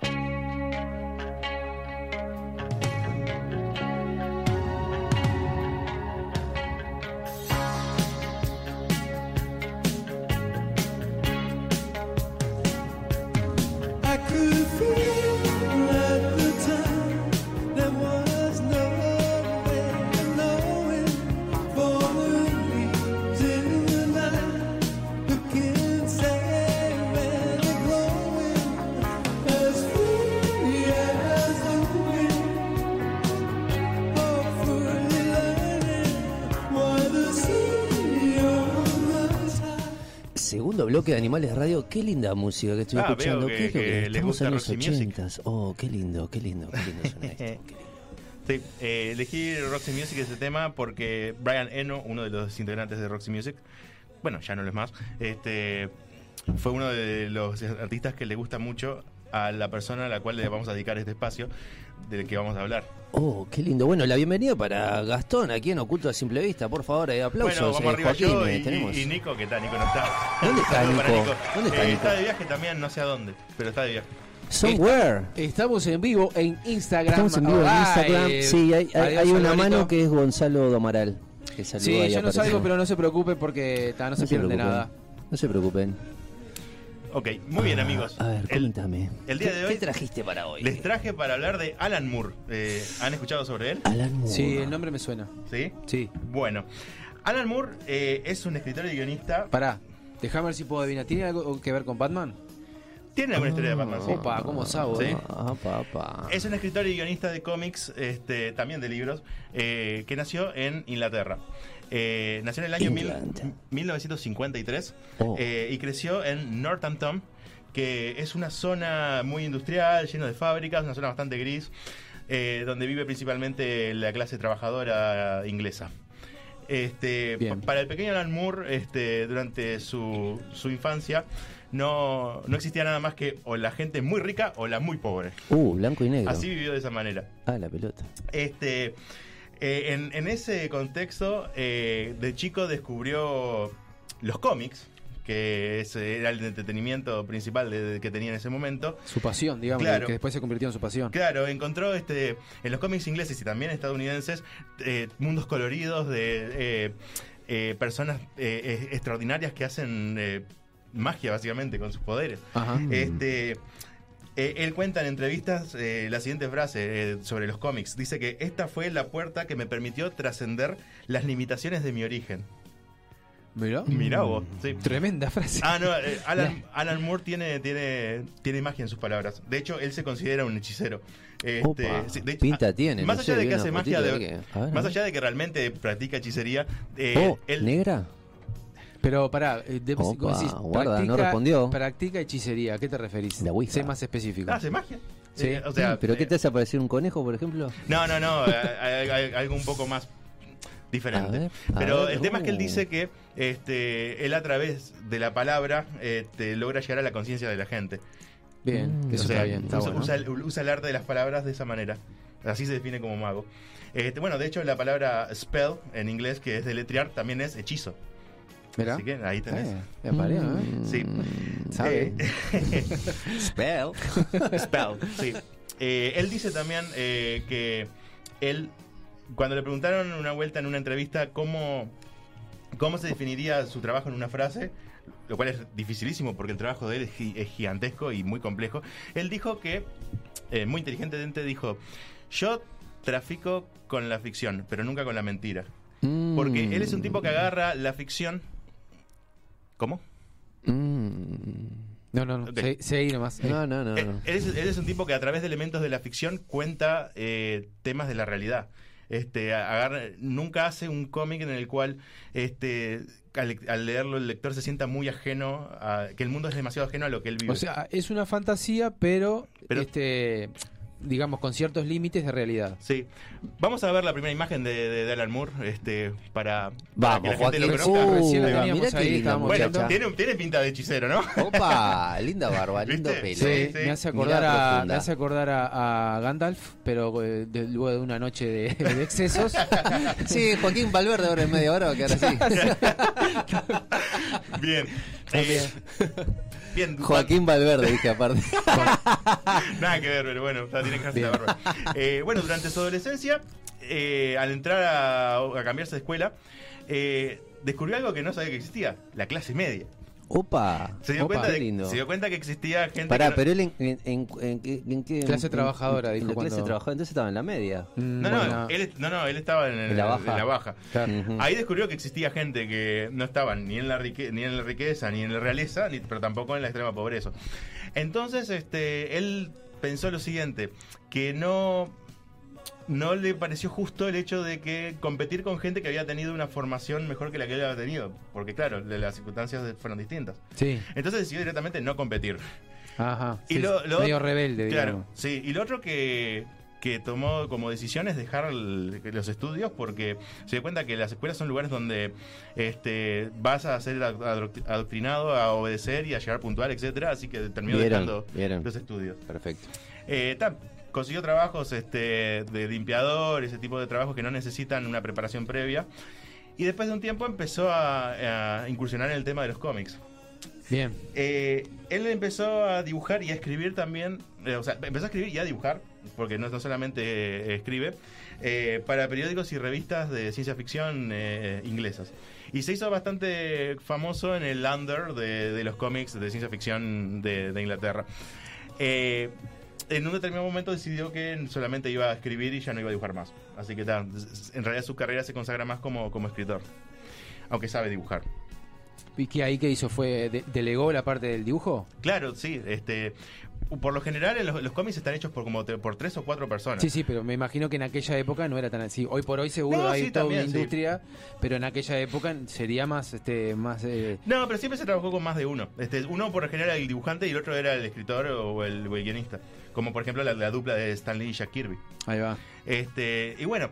Bloque de Animales Radio, qué linda música que estoy Ah, escuchando. que- ¿Qué es lo que que le estamos gusta en los ochentas? Oh, qué lindo, qué lindo, qué lindo suena esto. qué lindo. Sí, eh, elegí Roxy Music ese tema porque Brian Eno, uno de los integrantes de Roxy Music, bueno, ya no lo es más, este, fue uno de los artistas que le gusta mucho a la persona a la cual le vamos a dedicar este espacio del que vamos a hablar. Oh, qué lindo. Bueno, la bienvenida para Gastón aquí en Oculto a Simple Vista. Por favor, eh, aplausos. bueno, vamos eh, arriba Joaquín, yo eh, y, tenemos. y Nico, que está, Nico no está. ¿Dónde está para Nico? ¿Dónde está Eh, Nico? Está de viaje también, no sé a dónde, pero está de viaje. Somewhere. Estamos en vivo en Instagram. Estamos en vivo en Ah, Instagram. eh, Sí, hay, hay- adiós, hay una mano que es Gonzalo Domaral. Que Sí, yo no apareció. salgo, pero no se preocupe porque ta, no, se No se pierde preocupen. nada. No se preocupen. Ok, muy bien amigos. A ver, el, coméntame. el día de ¿Qué hoy trajiste para hoy? les traje para hablar de Alan Moore. Eh, ¿Han escuchado sobre él? Alan Moore. Sí, el nombre me suena. ¿Sí? Sí. Bueno, Alan Moore eh, es un escritor y guionista. Pará, déjame ver si puedo adivinar. ¿Tiene algo que ver con Batman? Tiene alguna historia de Batman, sí. Opa, ¿cómo sabo? Sí. Ah, papá. Es un escritor y guionista de cómics, este, también de libros, eh, que nació en Inglaterra. Eh, nació en el año mil- England. 1953 Oh. eh, y creció en Northampton, que es una zona muy industrial, llena de fábricas, una zona bastante gris. eh, donde vive principalmente la clase trabajadora inglesa. Este, Bien. para el pequeño Alan Moore, este, durante su, su infancia, no, no existía nada más que o la gente muy rica o la muy pobre. Uh, blanco y negro. Así vivió de esa manera. Ah, la pelota. Este, eh, en, en ese contexto, eh, de chico descubrió los cómics, que ese era el entretenimiento principal de- de- que tenía en ese momento. Su pasión, digamos, Claro. que después se convirtió en su pasión. Claro, encontró este en los cómics ingleses y también estadounidenses eh, mundos coloridos de eh, personas extraordinarias que hacen magia básicamente con sus poderes. Ajá. Este, eh, él cuenta en entrevistas eh, la siguiente frase eh, sobre los cómics. Dice que esta fue la puerta que me permitió trascender las limitaciones de mi origen. Mirá. Mirá vos. sí. Tremenda frase. Ah, no, eh, Alan, Alan Moore tiene, tiene, tiene magia en sus palabras. De hecho, él se considera un hechicero. Este, Opa, sí, de hecho, pinta tiene, Más no allá sé, de que hace magia, de que- ver, más allá de que realmente practica hechicería, Oh, él, ¿negra? Pero pará, eh, de- Opa, decís, guarda, no respondió. Practica hechicería, ¿a qué te referís? La Ouija. Sé más específico. hace magia. Sí. Eh, o sea, ¿Pero qué eh, te hace parecer un conejo, por ejemplo? No, no, no, hay- hay algo un poco más diferente. A ver, a Pero ver, el tema es que él uh. dice que este, él a través de la palabra este, logra llegar a la conciencia de la gente. Bien, Mm. eso O sea, está bien. Está usa, bueno. usa el, usa el arte de las palabras de esa manera. Así se define como mago. Este, bueno, de hecho, la palabra spell en inglés, que es deletrear, también es hechizo. Mirá. Así que ahí tenés. Eh, me apareó, ¿eh? Sí. Sabe. Eh, Spell. Spell, sí. Eh, él dice también eh, que él, cuando le preguntaron una vuelta en una entrevista cómo, cómo se definiría su trabajo en una frase, lo cual es dificilísimo porque el trabajo de él es, gi- es gigantesco y muy complejo, él dijo que, eh, muy inteligentemente dijo, yo trafico con la ficción, pero nunca con la mentira. Porque él es un tipo que agarra la ficción... ¿Cómo? No, no, no. Ok. Se, seguí nomás. Mm. No, no, no. Eh, no. Él, es, él es un tipo que a través de elementos de la ficción cuenta eh, temas de la realidad. Este, agarra- nunca hace un cómic en el cual este, al, al leerlo el lector se sienta muy ajeno, a, que el mundo es demasiado ajeno a lo que él vive. O sea, es una fantasía, pero, Pero- este digamos con ciertos límites de realidad. sí. Vamos a ver la primera imagen de, de- de Alan Moore este, para, para Vamos, que la gente lo conozca. Uh, Recién la teníamos ahí, estábamos bueno, muchacha. tiene, tiene pinta de hechicero, ¿no? Opa, linda barba, lindo pelo. Sí, sí. me hace acordar, a, me hace acordar a, a Gandalf, pero eh, de- luego de una noche de, de excesos. Sí, Joaquín Valverde ahora en media hora va a quedar así. Bien. Eh, bien. Joaquín Valverde, dije aparte. Nada que ver, pero bueno, que dejarse la barba. Eh, bueno, durante su adolescencia, eh, al entrar a, a cambiarse de escuela, eh, descubrió algo que no sabía que existía, la clase media. Opa. Se dio, Opa, cuenta, de, lindo. se dio cuenta que existía gente Pará, que pero él en, en, en, en qué- en qué- Clase en- trabajadora, en dijo la clase cuando- trabajadora, entonces estaba en la media. Mm, No, no, él, no, no, él estaba en, En la baja. en la baja. claro. Ujú. Ahí descubrió que existía gente que no estaba ni en la rique- ni en la riqueza, ni en la realeza, ni, pero tampoco en la extrema pobreza. Entonces, este, él pensó lo siguiente, que no no le pareció justo el hecho de que competir con gente que había tenido una formación mejor que la que él había tenido, porque claro, las circunstancias fueron distintas. Sí, Entonces decidió directamente no competir. ajá. Y sí, lo- lo- medio rebelde, Claro, digamos. sí. Y lo otro que, que tomó como decisión es dejar el- los estudios porque se dio cuenta que las escuelas son lugares donde este, vas a ser adoctri- adoctrinado a obedecer y a llegar puntual, etcétera Así que terminó Vieron, dejando vieron. los estudios. Perfecto. Eh, ta, consiguió trabajos este, de limpiador, ese tipo de trabajos que no necesitan una preparación previa. Y después de un tiempo empezó a, a incursionar en el tema de los cómics. Bien. Eh, él empezó a dibujar y a escribir también, eh, o sea, empezó a escribir y a dibujar, porque no, no solamente eh, escribe, eh, para periódicos y revistas de ciencia ficción eh, inglesas. Y se hizo bastante famoso en el under de, de los cómics de ciencia ficción de, de Inglaterra. Eh, en un determinado momento decidió que solamente iba a escribir y ya no iba a dibujar más. Así que en realidad su carrera se consagra más como, como escritor, aunque sabe dibujar. ¿Y qué ahí qué hizo? ¿Fue de- delegó la parte del dibujo? Claro, sí. Este, por lo general, en los, los cómics están hechos por como te- por tres o cuatro personas. Sí, sí, pero me imagino que en aquella época no era tan así. Hoy por hoy seguro No, hay sí, toda también, una sí. industria, pero en aquella época sería más, este, más. eh, No, pero siempre se trabajó con más de uno. Este, uno por lo general era el dibujante y el otro era el escritor o el, o el guionista. Como por ejemplo la, la dupla de Stan Lee y Jack Kirby. ahí va. Este, y bueno,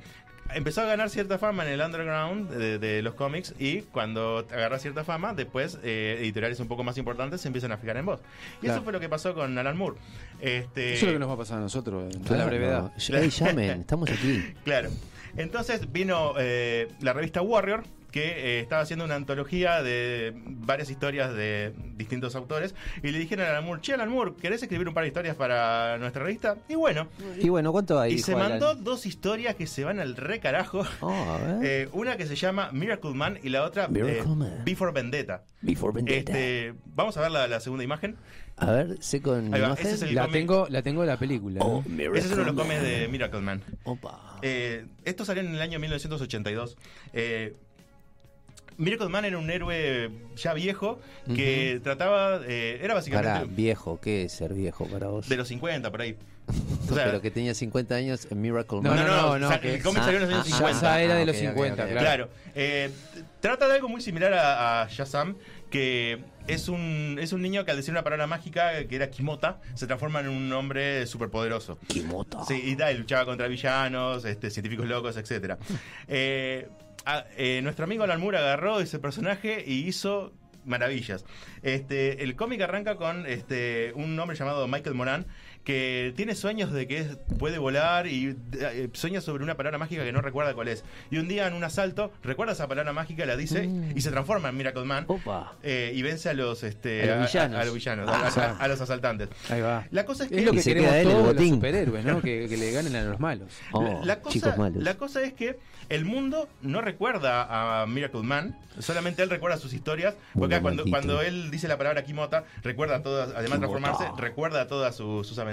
empezó a ganar cierta fama en el underground de, de los cómics y cuando agarra cierta fama, después eh, editoriales un poco más importantes se empiezan a fijar en vos. Y Claro. eso fue lo que pasó con Alan Moore. Este, Eso es lo que nos va a pasar a nosotros, a la Claro. brevedad. Ey, llamen, estamos aquí. Claro. Entonces vino eh, la revista Warrior, que eh, estaba haciendo una antología de varias historias de distintos autores, y le dijeron a Alan Moore, che, Alan Moore, ¿querés escribir un par de historias para nuestra revista? Y bueno, Y bueno, ¿cuánto hay? y se mandó dos historias que se van al re carajo. Oh, a ver. Eh, una que se llama Miracle Man y la otra eh, Man. Before Vendetta. Before Vendetta. Este, vamos a ver la, la segunda imagen. A ver, sé con Ahí va, imagen. ese es el La tengo, la tengo la película. Oh, ¿no? Miracle Ese es uno de los cómics de Miracle Man. Opa. Eh, esto salió en el año 1982. Eh, Miracle Man era un héroe ya viejo que trataba. eh, era básicamente Para viejo, ¿qué es ser viejo para vos? de los 50 por ahí. O sea, Pero que tenía 50 años en Miracle No, Man. no, no, no, o sea, que- el cómic salió en los años Ah, Ya 50. esa era de Ah, los ok, ok, 50, ok, ok. claro. Claro. Eh, trata de algo muy similar a, a Shazam, que es un, es un niño que al decir una palabra mágica, que era Kimota, se transforma en un hombre superpoderoso. Kimota. Sí, y, tal, y luchaba contra villanos, este, científicos locos, etcétera. Eh, a- eh, nuestro amigo Alan Moore agarró ese personaje y hizo maravillas. Este, el cómic arranca con este, un hombre llamado Michael Moran que tiene sueños de que es- puede volar y eh, sueña sobre una palabra mágica que no recuerda cuál es. Y un día en un asalto recuerda esa palabra mágica, la dice Mm. y se transforma en Miracle Man Opa. eh, y vence a los, este, A los villanos. a, los, villanos, Ah, a- a- o sea. a los asaltantes. Ahí va. La cosa es que Es lo que se queremos queda él, el todos los botín. superhéroes, ¿no? que, que le ganen a los malos. Oh, la, cosa, chicos malos. la cosa es que el mundo no recuerda a Miracle Man, solamente él recuerda sus historias, porque cuando, cuando él dice la palabra Kimota, recuerda todas, además de transformarse, recuerda todas sus, sus aventuras.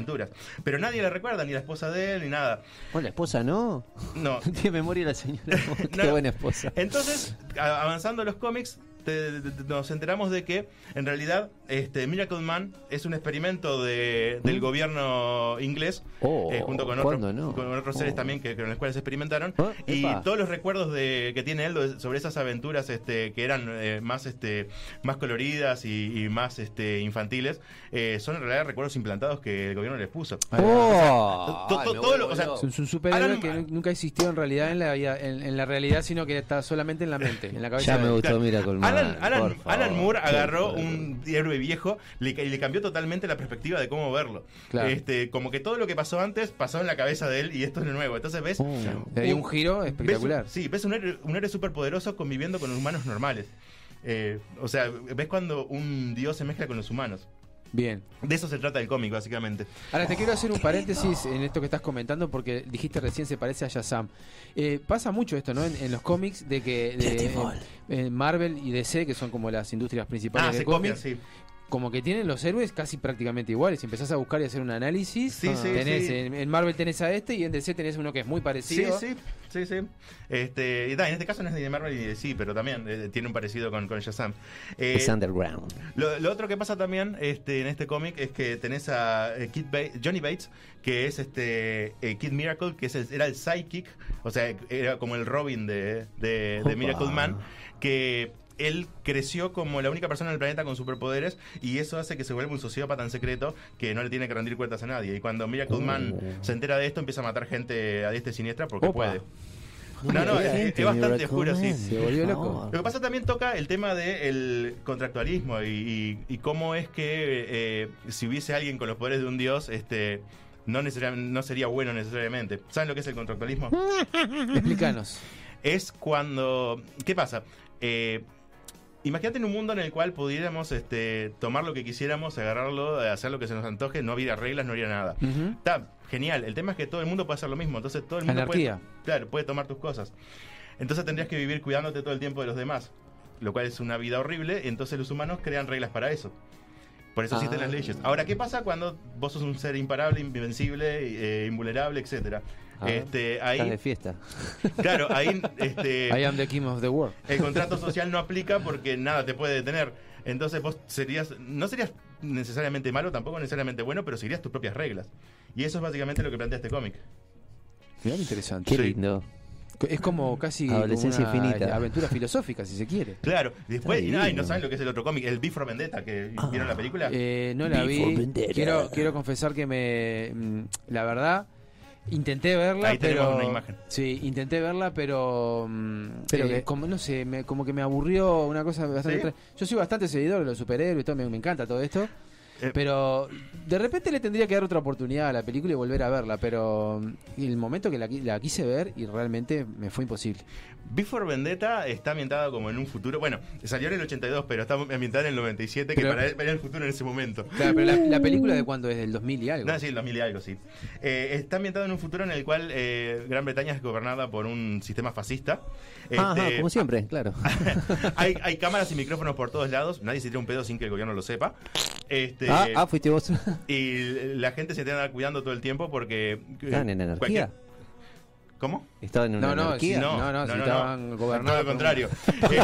Pero nadie le recuerda, ni la esposa de él, ni nada. Oh, la esposa no. No. Tiene memoria la señora. Qué No. buena esposa. Entonces, avanzando los cómics, te- te- nos enteramos de que en realidad este Miracle Man es un experimento de- del gobierno inglés ¿Mm? Oh, eh, junto con, ¿cuándo otro- no? con otros seres Oh. también que, con los cuales experimentaron Oh, y epa. todos los recuerdos de, que tiene él sobre esas aventuras este, que eran eh, más este más coloridas y, y más este infantiles eh, son en realidad recuerdos implantados que el gobierno les puso. Es un, superhéroe que nu- nunca existió en realidad en la, vida- en, en la realidad, sino que está solamente en la mente, en la cabeza. ya me gustó Claro. Miracle Man. Alan, Alan-. Alan Moore agarró un héroe viejo y le cambió totalmente la perspectiva de cómo verlo. Claro. Este, como que todo lo que pasó antes pasó en la cabeza de él y esto es lo nuevo. Entonces ves. Le dio un giro ves- espectacular. sí, ves un héroe, un héroe superpoderoso conviviendo con humanos normales. Eh, o sea, ves cuando un dios se mezcla con los humanos. Bien. De eso se trata el cómic, básicamente. Ahora te quiero hacer un paréntesis en esto que estás comentando porque dijiste recién se parece a Shazam. Eh, pasa mucho esto, ¿no? En, en los cómics de que de- Beautiful. en- en Marvel y DC, que son como las industrias principales Ah, de cómics, sí. Como que tienen los héroes casi prácticamente iguales. Si empezás a buscar y hacer un análisis, Sí, sí, tenés, sí. En, en Marvel tenés a este y en DC tenés uno que es muy Sí, parecido. sí, sí, sí. Este, y da, en este caso no es ni de Marvel ni de sí, pero también eh, tiene un parecido con, con Shazam. Eh, Es underground. Lo, lo otro que pasa también este, en este cómic es que tenés a eh, Kid Ba- Johnny Bates, que es este eh, Kid Miracle, que es el- era el psychic, o sea, era como el Robin de, de, de. Miracle Man, que él creció como la única persona en el planeta con superpoderes y eso hace que se vuelva un sociópata en secreto que no le tiene que rendir cuentas a nadie. Y cuando Miracle Man se entera de esto, empieza a matar gente a diestra y siniestra porque Opa. puede. No, no, es, es bastante oscuro, sí. Se volvió loco. Lo que pasa también toca el tema del contractualismo y, y- y cómo es que eh, si hubiese alguien con los poderes de un dios, este no, no sería bueno necesariamente. ¿Saben lo que es el contractualismo? Explícanos. es cuando... ¿Qué pasa? Eh, Imagínate en un mundo en el cual pudiéramos este, tomar lo que quisiéramos, agarrarlo, hacer lo que se nos antoje, no hubiera reglas, no hubiera nada. Está genial. El tema es que todo el mundo puede hacer lo mismo. Entonces todo el mundo Anarquía. puede, claro, puede tomar tus cosas. Entonces tendrías que vivir cuidándote todo el tiempo de los demás. Lo cual es una vida horrible. Entonces los humanos crean reglas para eso. Por eso existen Ah. las leyes. Ahora, ¿qué pasa cuando vos sos un ser imparable, invencible, eh, invulnerable, etcétera? Ah, este, Estás ahí, de fiesta. claro, ahí este, I am the king of the world. el contrato social no aplica porque nada te puede detener. Entonces vos serías, no serías necesariamente malo, tampoco necesariamente bueno, pero seguirías tus propias reglas. Y eso es básicamente lo que plantea este cómic. Mirá interesante. Qué Sí. lindo. Es como casi como Adolescencia una infinita. aventura filosófica, si se quiere. Claro, después, y, ay, no divino. saben lo que es el otro cómic, el B for Vendetta, que vieron la película. Eh, no la Before vi. Vendetta. Quiero, quiero confesar que me. mm, La verdad. Intenté verla, Ahí pero. una imagen. Sí, intenté verla, pero. mm, Pero eh, como, no sé, me- como que me aburrió una cosa bastante. Yo soy bastante seguidor de los superhéroes y todo, me, me encanta todo esto. Eh, Pero de repente le tendría que dar otra oportunidad a la película y volver a verla. Pero mm, el momento que la quise ver y realmente me fue imposible. Before Vendetta está ambientada como en un futuro. Bueno, salió en el 82, pero está ambientada en el 97, que Pero- para él era el futuro en ese momento. Claro, pero la, la película de cuando es del 2000 y algo. No, sí, el 2000 y algo, sí. Eh, está ambientada en un futuro en el cual eh, Gran Bretaña es gobernada por un sistema fascista. Ajá, Este, como siempre, claro. hay, hay cámaras y micrófonos por todos lados. Nadie se tira un pedo sin que el gobierno lo sepa. Este, Ah, ah, fuiste vos. Y la gente se tiene que cuidando todo el tiempo porque. ¿Estaban en anarquía? ¿Cómo? ¿Estaban en una No, no, anarquía? sí, no, no, si estaban gobernados Todo lo contrario.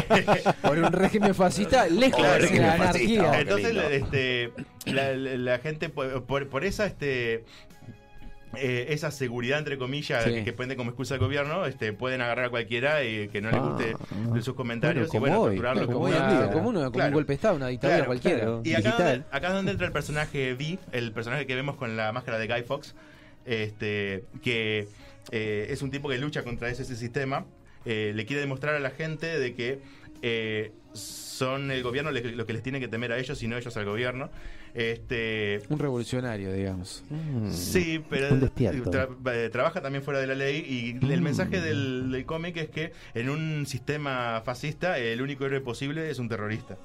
Por un régimen fascista lejos Claro, de la fascista. anarquía. Entonces, lindo. la, este, la, la- la gente, por, esa este, eh, esa seguridad, entre comillas, Sí. que, pueden como excusa al gobierno, este, pueden agarrar a cualquiera y que no le Ah. guste de sus comentarios Bueno, y bueno, hoy, torturarlo como una- uno, como Claro. un golpe de Estado, una dictadura Claro, cualquiera. claro. Y acá donde, acá es donde entra el personaje V, el personaje que vemos con la máscara de Guy Fox, este, que eh, es un tipo que lucha contra ese, ese sistema, eh, le quiere demostrar a la gente de que eh, son el gobierno le- lo que les tiene que temer a ellos y no ellos al gobierno. Este, Un revolucionario, digamos. Mm. Sí, pero tra- eh, trabaja también fuera de la ley y el mensaje del, del cómic es que en un sistema fascista el único héroe posible es un terrorista.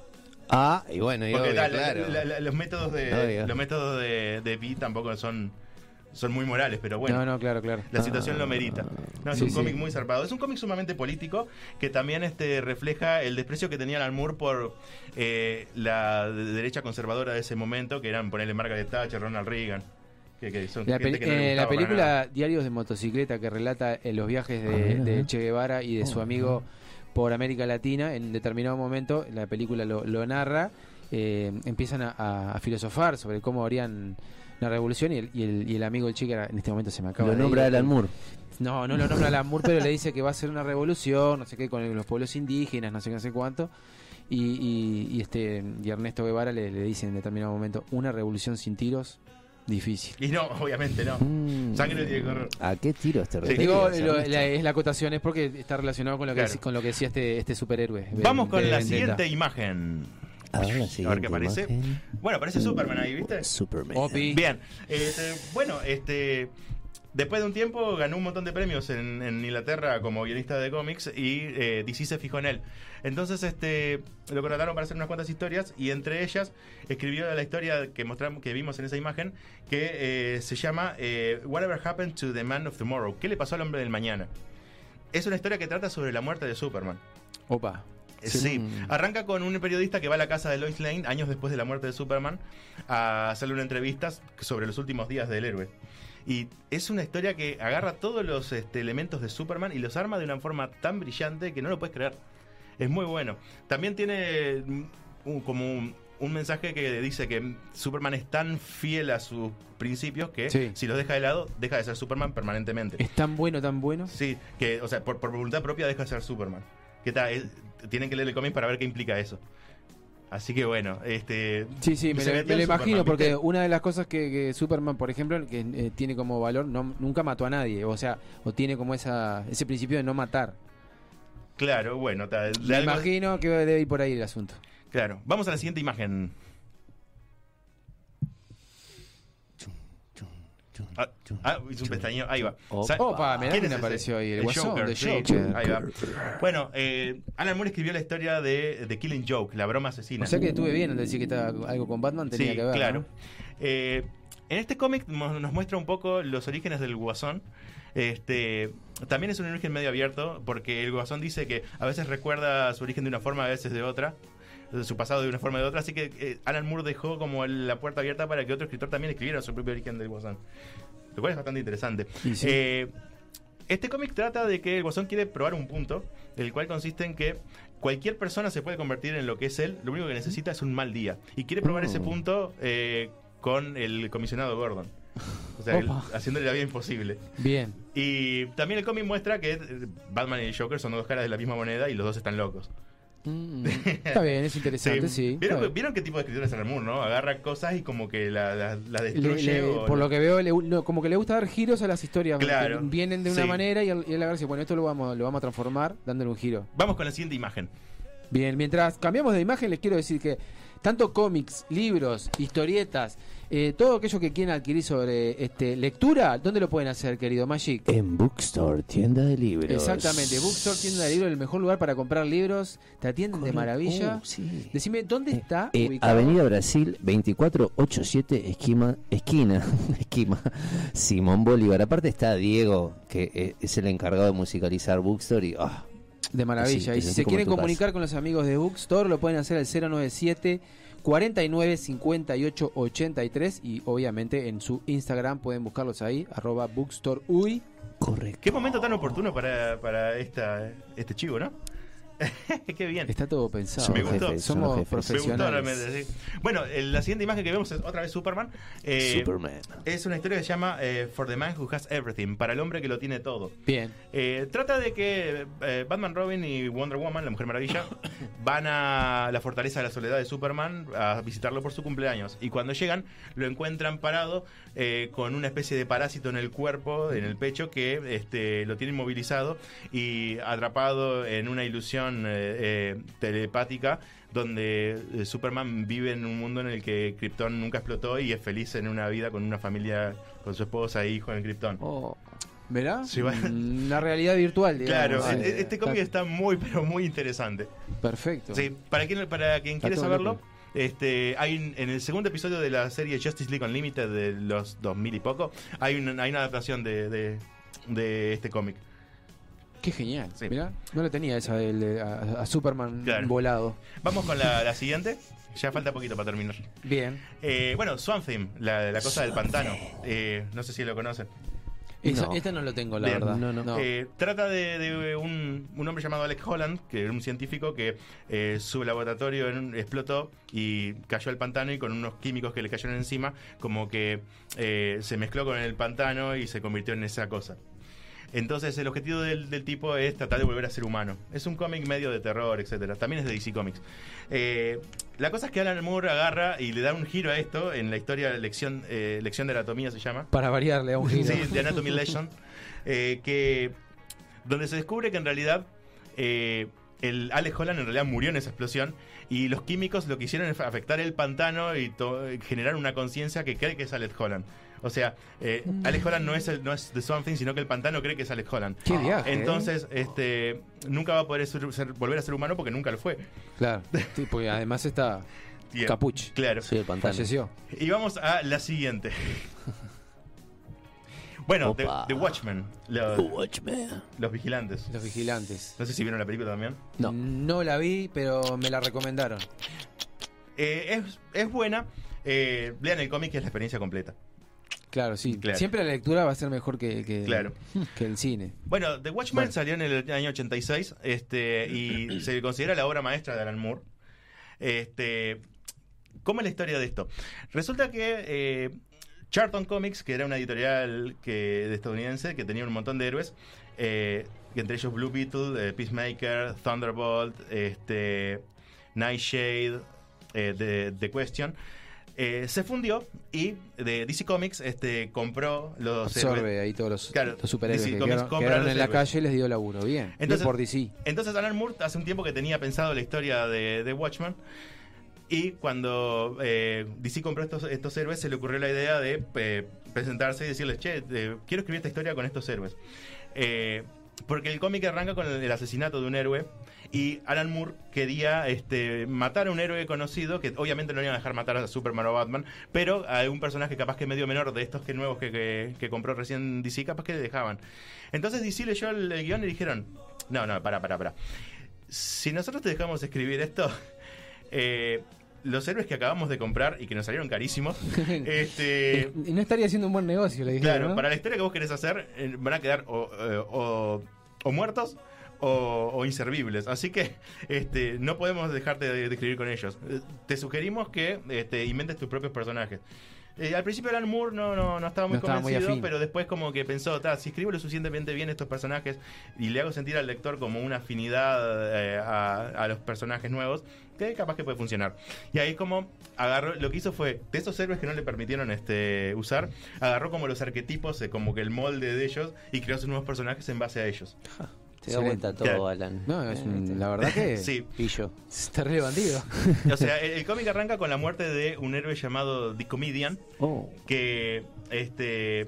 Ah, y bueno, y Porque obvio, tal, claro. la- la- los métodos de Obvio. los métodos de, de Vi tampoco son son muy morales, pero bueno. No, no, claro, claro. La situación lo merita. No, es Sí, un sí. cómic muy zarpado. Es un cómic sumamente político que también este refleja el desprecio que tenía Alan Moore por eh, la de- derecha conservadora de ese momento, que eran ponerle Margaret Thatcher, Ronald Reagan. Que, que son La, gente peli- que no le eh, la película. Diarios de motocicleta que relata eh, los viajes Ah, de, de. Che Guevara y de su Oh, amigo por América Latina, en determinado momento la película lo, lo narra, eh, empiezan a, a- a filosofar sobre cómo harían la revolución y el, y el, y el amigo del chico en este momento se me acaba Lo de nombra ir. Alan Moore. No, no lo nombra Alan Moore, pero le dice que va a ser una revolución, no sé qué, con los pueblos indígenas, no sé qué, no sé cuánto. Y, y- y este y Ernesto Guevara le, le dice en determinado momento, una revolución sin tiros, difícil. Y no, obviamente no. Mm. Sangre tiene que correr. ¿A qué tiro te Sí. Digo, lo- la, es la acotación, es porque está relacionado con lo que, Claro. con lo que decía este, este superhéroe. de- Vamos con de la siguiente imagen. A ver la A ver qué aparece. imagen. Bueno, aparece Superman ahí, ¿viste? Superman. Opi. Bien. Este, bueno, este. Después de un tiempo ganó un montón de premios en, en Inglaterra como guionista de cómics y eh, DC se fijó en él. Entonces este lo contrataron para hacer unas cuantas historias y entre ellas escribió la historia que mostramos que vimos en esa imagen que eh, se llama eh, Whatever Happened to the Man of Tomorrow. ¿Qué le pasó al hombre del mañana? Es una historia que trata sobre la muerte de Superman. Opa. Sí, arranca con un periodista que va a la casa de Lois Lane años después de la muerte de Superman a hacerle una entrevista sobre los últimos días del héroe. Y es una historia que agarra todos los este, elementos de Superman y los arma de una forma tan brillante que no lo puedes creer. Es muy bueno. También tiene mm, un- como un, un mensaje que dice que Superman es tan fiel a sus principios que Sí. si los deja de lado, deja de ser Superman permanentemente. Es tan bueno, tan bueno. Sí, que, o sea, por, por voluntad propia deja de ser Superman. ¿Qué tal? Es- tienen que leer el cómic para ver qué implica eso. Así que bueno, este. Sí, sí, me, lo- me imagino, porque una de las cosas que, que Superman, por ejemplo, que eh, tiene como valor, no, nunca mató a nadie, o sea, o tiene como esa ese principio de no matar. Claro, bueno, ta- de Me algo- imagino que debe ir por ahí el asunto. Claro, vamos a la siguiente imagen. Ah, ah, hizo un pestañeo, ahí va. Opa. Mirá ¿Quién es apareció ahí, el guasón de sí, Joker. ahí va. Bueno, eh, Alan Moore escribió la historia de, Killing Joke, la broma asesina. O sea que estuve bien al decir que estaba algo con Batman, tenía Sí, que ver. claro. ¿no? Eh, en este cómic nos muestra un poco los orígenes del Guasón. Este, también es un origen medio abierto, porque el Guasón dice que a veces recuerda su origen de una forma, a veces de otra. De su pasado de una forma o de otra, así que eh, Alan Moore dejó como el- la puerta abierta para que otro escritor también escribiera su propio origen del Guasón. Lo cual es bastante interesante. Sí. Eh, este cómic trata de que el Guasón quiere probar un punto, el cual consiste en que cualquier persona se puede convertir en lo que es él, lo único que necesita es un mal día. Y quiere probar Oh. ese punto eh, con el comisionado Gordon. O sea, él- haciéndole la vida imposible. Bien. Y también el cómic muestra que Batman y el Joker son dos caras de la misma moneda y los dos están locos. Mm, Está bien, es interesante, sí. ¿Vieron. ¿Vieron qué tipo de escritor es Alan Moore, no? Agarra cosas y como que la, la- destruye. le- o por la- lo que veo, le- como que le gusta dar giros a las historias. Claro. que Vienen de una Sí. manera y él, y él agarra y dice, bueno, esto lo vamos, lo vamos a transformar dándole un giro. Vamos con la siguiente imagen. Bien, mientras cambiamos de imagen, les quiero decir que tanto cómics, libros, historietas, eh, todo aquello que quieran adquirir sobre este lectura, ¿dónde lo pueden hacer, querido Magic? En Bookstore, tienda de libros. Exactamente, Bookstore, tienda de libros, el mejor lugar para comprar libros, te atienden de maravilla. Uh, sí. Decime, ¿dónde está Eh, ubicado? Avenida Brasil 2487 esquina, esquina, esquina, Simón Bolívar. Aparte está Diego, que eh, es el encargado de musicalizar Bookstore y ah, De maravilla. Sí, y si se quieren comunicar casa. con los amigos de Bookstore, lo pueden hacer al 097 49 58 83 y obviamente en su Instagram pueden buscarlos ahí, arroba Bookstore Uy. correcto. Qué momento tan oportuno para, para esta, este chivo, ¿no? Qué bien. Está todo pensado. Son Me gustó. jefes, son Somos. Me gustó profesionales. sí. Bueno, eh, la siguiente imagen que vemos es otra vez Superman. Eh, Superman. Es una historia que se llama eh, For the Man Who Has Everything, para el hombre que lo tiene todo. Bien. Eh, trata de que eh, Batman, Robin y Wonder Woman, la Mujer Maravilla, van a la fortaleza de la soledad de Superman a visitarlo por su cumpleaños. Y cuando llegan, lo encuentran parado eh, con una especie de parásito en el cuerpo, en el pecho, que este, lo tiene inmovilizado y atrapado en una ilusión eh, eh, telepática donde eh, Superman vive en un mundo en el que Krypton nunca explotó y es feliz en una vida con una familia, con su esposa e hijo en Krypton. Oh, ¿Verá? Sí, va- Mm, Una realidad virtual, digamos. Claro, e- este cómic está muy, pero muy interesante. Perfecto. Sí, para quien, para quien quiere saberlo, este, hay un- en el segundo episodio de la serie Justice League Unlimited de los 2000 y poco, hay una, hay una adaptación de, de, de este cómic. Qué genial. Sí. Mirá, no lo tenía esa del, de- a, a Superman Claro. volado. Vamos con la, la siguiente. Ya falta poquito para terminar. Bien. Eh, bueno, Swamp Thing, la, la cosa del pantano. Eh, no sé si lo conocen. Esa- No. Esta no lo tengo, la Bien. verdad. No, no. Eh, trata de, de un, un hombre llamado Alex Holland, que era un científico que eh, su laboratorio en explotó y cayó al pantano y con unos químicos que le cayeron encima, como que eh, se mezcló con el pantano y se convirtió en esa cosa. Entonces el objetivo del, del tipo es tratar de volver a ser humano. Es un cómic medio de terror, etcétera. También es de DC Comics. Eh, la cosa es que Alan Moore agarra y le da un giro a esto en la historia Lección, eh, Lección de Anatomía se llama. Para variarle a un giro. Sí, de Anatomy Legend. eh, que, donde se descubre que en realidad eh, el Alex Holland en realidad murió en esa explosión y los químicos lo que hicieron es afectar el pantano y generar una conciencia que cree que es Alex Holland. O sea, eh, Alex Holland no es, el, no es The Swamp Thing, sino que el pantano cree que es Alex Holland. Qué viaje. ¿eh? Entonces, este, nunca va a poder ser- ser- volver a ser humano porque nunca lo fue. Claro. Sí, porque además está Bien, Capuch. Claro. Sí, el pantano. Falleció. Y vamos a la siguiente. Bueno, The, Opa. The Watchmen, los, Watchmen. los vigilantes. Los vigilantes. No sé si vieron la película también. No. No la vi, pero me la recomendaron. Eh, es, es buena. Eh, lean el cómic, es la experiencia completa. Claro, sí. Claro. Siempre la lectura va a ser mejor que, que, Claro. que el cine. Bueno, The Watchmen Bueno. salió en el año 86 este, y se considera la obra maestra de Alan Moore. Este, ¿Cómo es la historia de esto? Resulta que eh, Charlton Comics, que era una editorial que, de estadounidense que tenía un montón de héroes, eh, entre ellos Blue Beetle, eh, Peacemaker, Thunderbolt, este, Nightshade, eh, The, The Question, eh, se fundió y de DC Comics este, compró los héroes. Absorbe ahí todos los, Claro, los superhéroes DC que Comics quedaron, compra quedaron los en la calle y les dio laburo. Bien. Bien Entonces- por DC. Entonces Alan Moore hace un tiempo que tenía pensado la historia de, de Watchmen y cuando eh, DC compró estos, estos héroes se le ocurrió la idea de eh, presentarse y decirles, che, eh, quiero escribir esta historia con estos héroes. Porque el cómic arranca con el, el asesinato de un héroe y Alan Moore quería este, matar a un héroe conocido, que obviamente no iban a dejar matar a Superman o Batman, pero a un personaje capaz que medio menor de estos que nuevos que, que- que compró recién DC, capaz que le dejaban. Entonces DC leyó el, el guion y dijeron, no, no, para, para, para. Si nosotros te dejamos escribir esto, eh, los héroes que acabamos de comprar y que nos salieron carísimos, este, Y no estaría haciendo un buen negocio, le dijeron, claro, ¿no? para la historia que vos querés hacer, eh, van a quedar o, eh, o- o muertos o, o inservibles. Así que este, no podemos dejarte de, de escribir con ellos. Eh, Te sugerimos que este, inventes tus propios personajes. Eh, al principio Alan Moore no, no, no estaba muy No estaba muy convencido, afín. pero después como que pensó, "Ta, si escribo lo suficientemente bien estos personajes y le hago sentir al lector como una afinidad eh, a, a los personajes nuevos, que capaz que puede funcionar. Y ahí como agarró, lo que hizo fue, de esos héroes que no le permitieron este usar, agarró como los arquetipos, eh, como que el molde de ellos y creó sus nuevos personajes en base a ellos. Te da vuelta todo, Claro. Alan. No, es un- la verdad que Sí. Yo. está re bandido. O sea, el, el cómic arranca con la muerte de un héroe llamado The Comedian, Oh. que este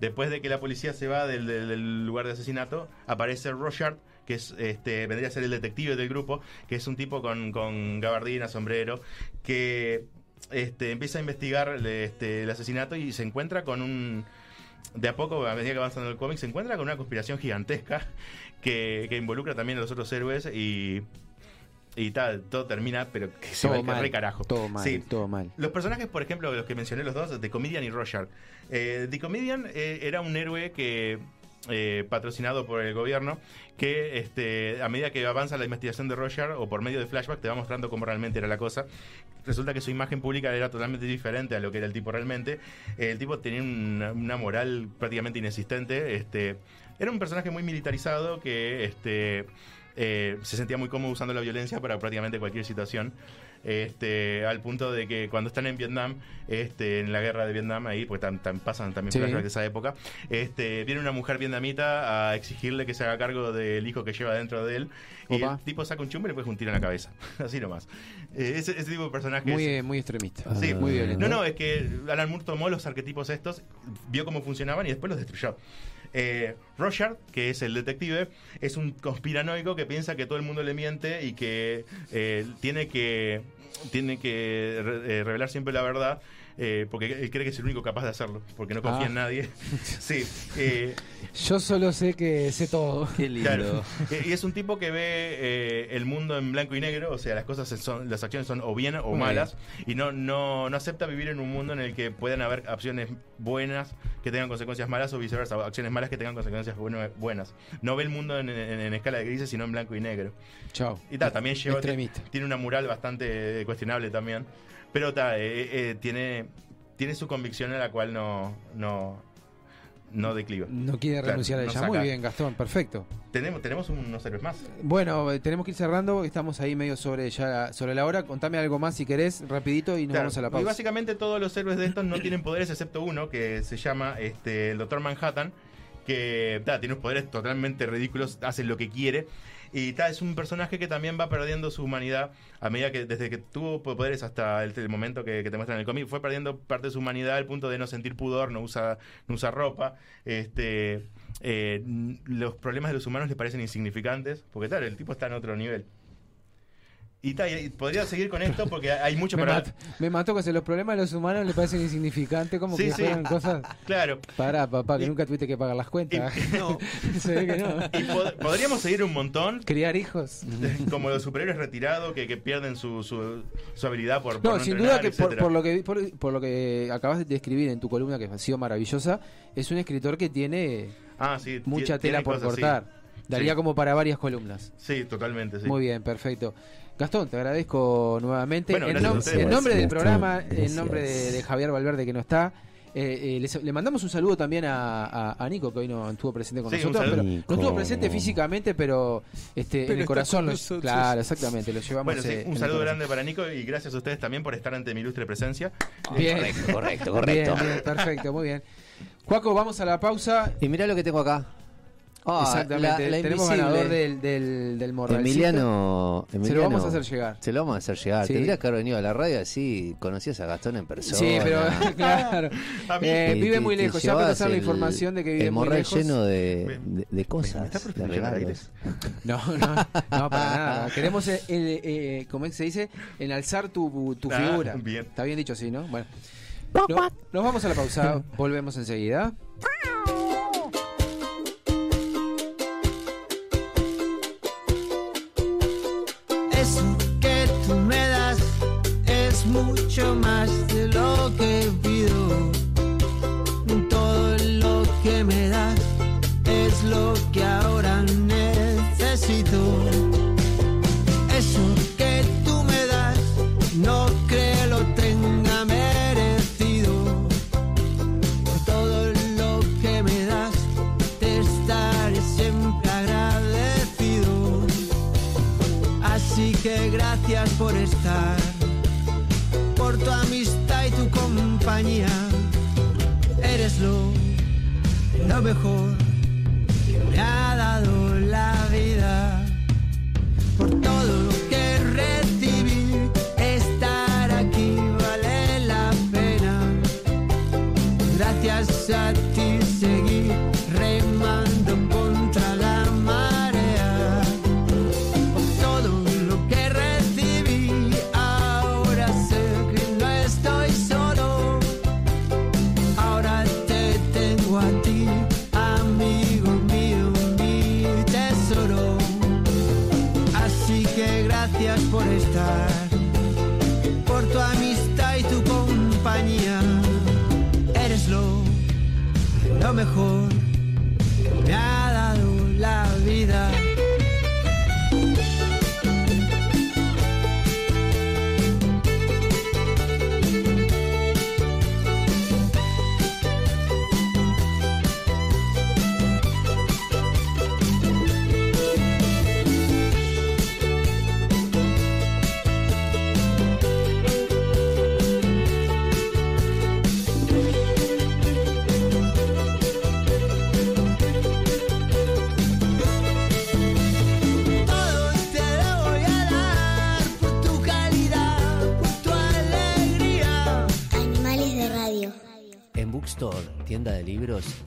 después de que la policía se va del, del- del lugar de asesinato, aparece Rochard, que es este vendría a ser el detective del grupo, que es un tipo con, con gabardina, sombrero, que este, empieza a investigar el, este, el asesinato y se encuentra con un de a poco, a medida que avanzando el cómic, se encuentra con una conspiración gigantesca que, que involucra también a los otros héroes y y tal, todo termina, pero que se va Todo al mal, re carajo. todo mal, Sí. todo mal. Los personajes, por ejemplo, los que mencioné los dos, The Comedian y Roger. Eh, The Comedian eh, era un héroe que eh, patrocinado por el gobierno que este, a medida que avanza la investigación de Roger o por medio de flashback te va mostrando cómo realmente era la cosa. Resulta que su imagen pública era totalmente diferente a lo que era el tipo realmente. El tipo tenía una, una moral prácticamente inexistente. Este, era un personaje muy militarizado que este, eh, se sentía muy cómodo usando la violencia para prácticamente cualquier situación. Este, al punto de que cuando están en Vietnam, este, en la guerra de Vietnam, ahí, porque pasan también Sí. flashbacks de esa época, este, viene una mujer vietnamita a exigirle que se haga cargo del hijo que lleva dentro de él. Y el tipo saca un chumbo y le pone un tiro en la cabeza. Así nomás. Eh, ese, ese tipo de personajes. Muy, eh, muy extremista. Sí, muy violento. No, no, es que Alan Moore tomó los arquetipos estos, vio cómo funcionaban y después los destruyó. Eh, Roger, que es el detective, es un conspiranoico que piensa que todo el mundo le miente y que eh, tiene que tiene que re- eh, revelar siempre la verdad. eh, porque él cree que es el único capaz de hacerlo, porque no confía Ah. en nadie. Sí, eh, Yo solo sé que sé todo. Qué lindo. Claro. Y es un tipo que ve eh, el mundo en blanco y negro, o sea, las cosas son, las acciones son o bien o Muy malas, y no, no, no acepta vivir en un mundo en el que puedan haber acciones buenas que tengan consecuencias malas o viceversa, acciones malas que tengan consecuencias buenas. No ve el mundo en, en- en escala de grises, sino en blanco y negro. Chao. Y ta, también lleva, tiene una mural bastante cuestionable también, pero ta, eh, eh, tiene, tiene su convicción a la cual no, no, no decliva. No quiere Claro, renunciar a ella. Muy bien, Gastón, perfecto. Tenemos, tenemos unos héroes más. Bueno, tenemos que ir cerrando, estamos ahí medio sobre ya sobre la hora. Contame algo más si querés, rapidito y nos Claro, vamos a la Y pausa. básicamente todos los héroes de estos no tienen poderes excepto uno, que se llama este, el Doctor Manhattan, que ta, tiene unos poderes totalmente ridículos, hace lo que quiere. Y ta, es un personaje que también va perdiendo su humanidad a medida que, desde que tuvo poderes hasta el, momento que, te muestran en el cómic, fue perdiendo parte de su humanidad al punto de no sentir pudor, no usa, no usa ropa. Este, eh, los problemas de los humanos le parecen insignificantes, porque claro, el tipo está en otro nivel. Y, ta, y podría seguir con esto porque hay mucho me, para... mat- me mató que los problemas de los humanos le parecen insignificantes, como Sí, que sí. fueran cosas. Claro. Pará, papá, que Y- nunca tuviste que pagar las cuentas. No. se ve que no. Y pod- podríamos seguir un montón, Criar hijos. como los superhéroes retirados que, que pierden su, su, su habilidad por, por No, sin entrenar, duda que por, por lo que por, por lo que acabas de escribir en tu columna que ha sido maravillosa, es un escritor que tiene Ah, sí, mucha tela por cortar. Daría como para varias columnas. Sí, totalmente, sí. Muy bien, perfecto. Gastón, te agradezco nuevamente. Bueno, en, nom- en nombre del Gastón, programa, en gracias. nombre de, de Javier Valverde que no está, eh, eh, les- le mandamos un saludo también a, a- a Nico, que hoy no estuvo presente con Sí, nosotros. Pero, no estuvo presente físicamente, pero, este, en el corazón. con lo- nosotros. claro, exactamente, lo llevamos. Bueno, sí, eh, en un saludo grande para Nico y gracias a ustedes también por estar ante mi ilustre presencia. Bien. Correcto, correcto, correcto. Bien, bien, perfecto, muy bien. Juaco, vamos a la pausa. Y mirá lo que tengo acá. Ah, Exactamente. la- la Tenemos invisible. ganador del, del, del morralcito. Emiliano, Se lo Emiliano, vamos a hacer llegar. Se lo vamos a hacer llegar. Sí. Tendrías que haber venido a la radio así, conocías a Gastón en persona. Sí, pero claro. Eh, vive te- muy lejos. Ya me llevabas pasaron la el- información de que vive el muy lejos. lleno de, Me- de, de cosas, me está de. No, no, no, para nada. Queremos, eh, eh, eh, ¿cómo es que se dice? Enalzar tu, tu Ah, figura. bien. Está bien dicho así, ¿no? Bueno. No- nos vamos a la pausa. Volvemos enseguida. your mind. Mejor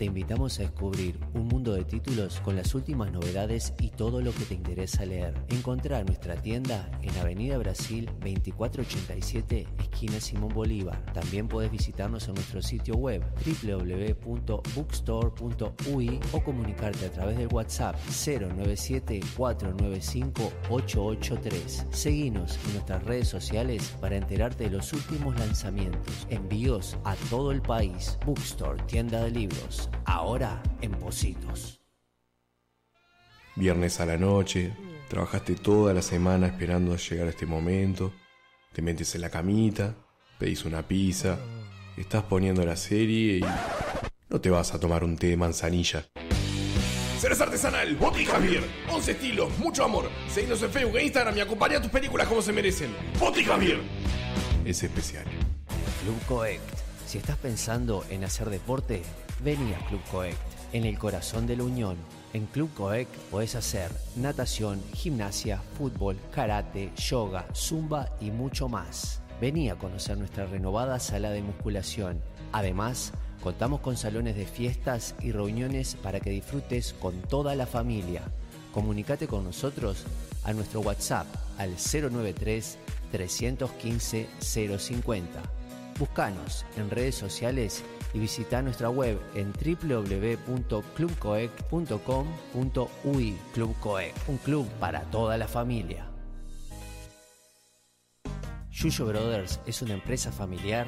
te invitamos a descubrir un mundo de títulos con las últimas novedades y todo lo que te interesa leer. Encontrá nuestra tienda en Avenida Brasil 2487, esquina Simón Bolívar. También puedes visitarnos en nuestro sitio web www.bookstore.ui o comunicarte a través del WhatsApp 097-495-883. Seguinos en nuestras redes sociales para enterarte de los últimos lanzamientos. Envíos a todo el país. Bookstore, tienda de libros. Ahora en Positos. Viernes a la noche, trabajaste toda la semana esperando llegar a este momento, te metes en la camita, pedís una pizza, estás poniendo la serie y no te vas a tomar un té de manzanilla. Cerveza artesanal, Botica Beer, 11 estilos, mucho amor. Seguinos en Facebook e Instagram y acompaña tus películas como se merecen. Botica Beer. Es especial. Club Coect. Si estás pensando en hacer deporte, vení a Club Coect, en el corazón de la Unión. En Club Coect podés hacer natación, gimnasia, fútbol, karate, yoga, zumba y mucho más. Vení a conocer nuestra renovada sala de musculación. Además, contamos con salones de fiestas y reuniones para que disfrutes con toda la familia. Comunicate con nosotros a nuestro WhatsApp al 093 315 050. Buscanos en redes sociales y visita nuestra web en www.clubcoec.com.ui. Club Coec, un club para toda la familia. Yuyo Brothers es una empresa familiar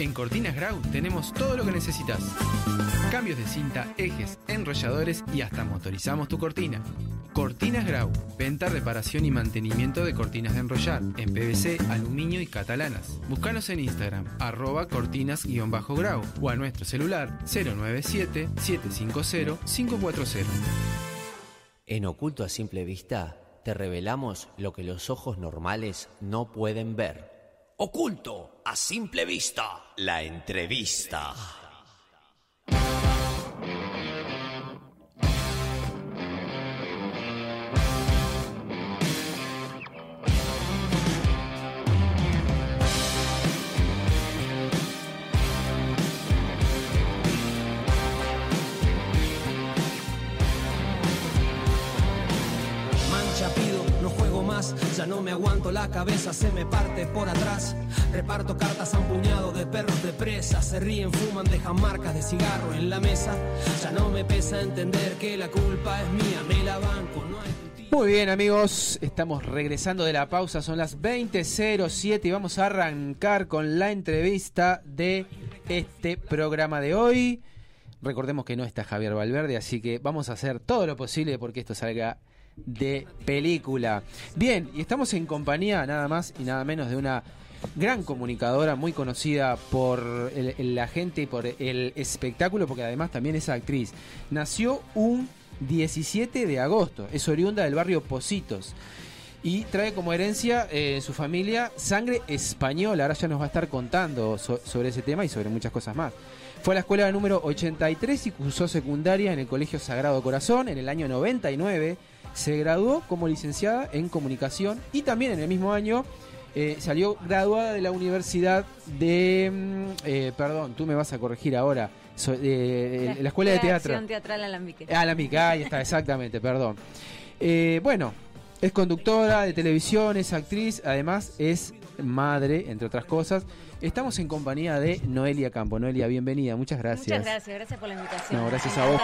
En Cortinas Grau tenemos todo lo que necesitas. Cambios de cinta, ejes, enrolladores y hasta motorizamos tu cortina. Cortinas Grau, venta, reparación y mantenimiento de cortinas de enrollar en PVC, aluminio y catalanas. Búscanos en Instagram, arroba cortinas-grau o a nuestro celular 097-750-540. En Oculto a Simple Vista te revelamos lo que los ojos normales no pueden ver. Oculto a simple vista. La entrevista. Más, ya no me aguanto la cabeza, se me parte por atrás. Reparto cartas a un puñado de perros de presa, se ríen, fuman, dejan marcas de cigarro en la mesa. Ya no me pesa entender que la culpa es mía, me la banco, no hay Muy bien amigos, estamos regresando de la pausa, son las 20.07 y vamos a arrancar con la entrevista de este programa de hoy. Recordemos que no está Javier Valverde, así que vamos a hacer todo lo posible porque esto salga de película. Bien, y estamos en compañía nada más y nada menos de una gran comunicadora muy conocida por la gente y por el espectáculo, porque además también es actriz. Nació un 17 de agosto, es oriunda del barrio Positos. Y trae como herencia eh, su familia sangre española. Ahora ya nos va a estar contando so- sobre ese tema y sobre muchas cosas más. Fue a la escuela número 83 y cursó secundaria en el Colegio Sagrado Corazón. En el año 99 se graduó como licenciada en comunicación y también en el mismo año eh, salió graduada de la Universidad de... mm, eh, perdón, tú me vas a corregir ahora. so- eh, la Escuela de Teatro. Teatral Alambique. Ah, la mica, ahí está, exactamente, perdón. Eh, bueno, es conductora de televisión, es actriz, además es madre, entre otras cosas. Estamos en compañía de Noelia Campo. Noelia, bienvenida, muchas gracias. Muchas gracias, gracias por la invitación. No, gracias a vos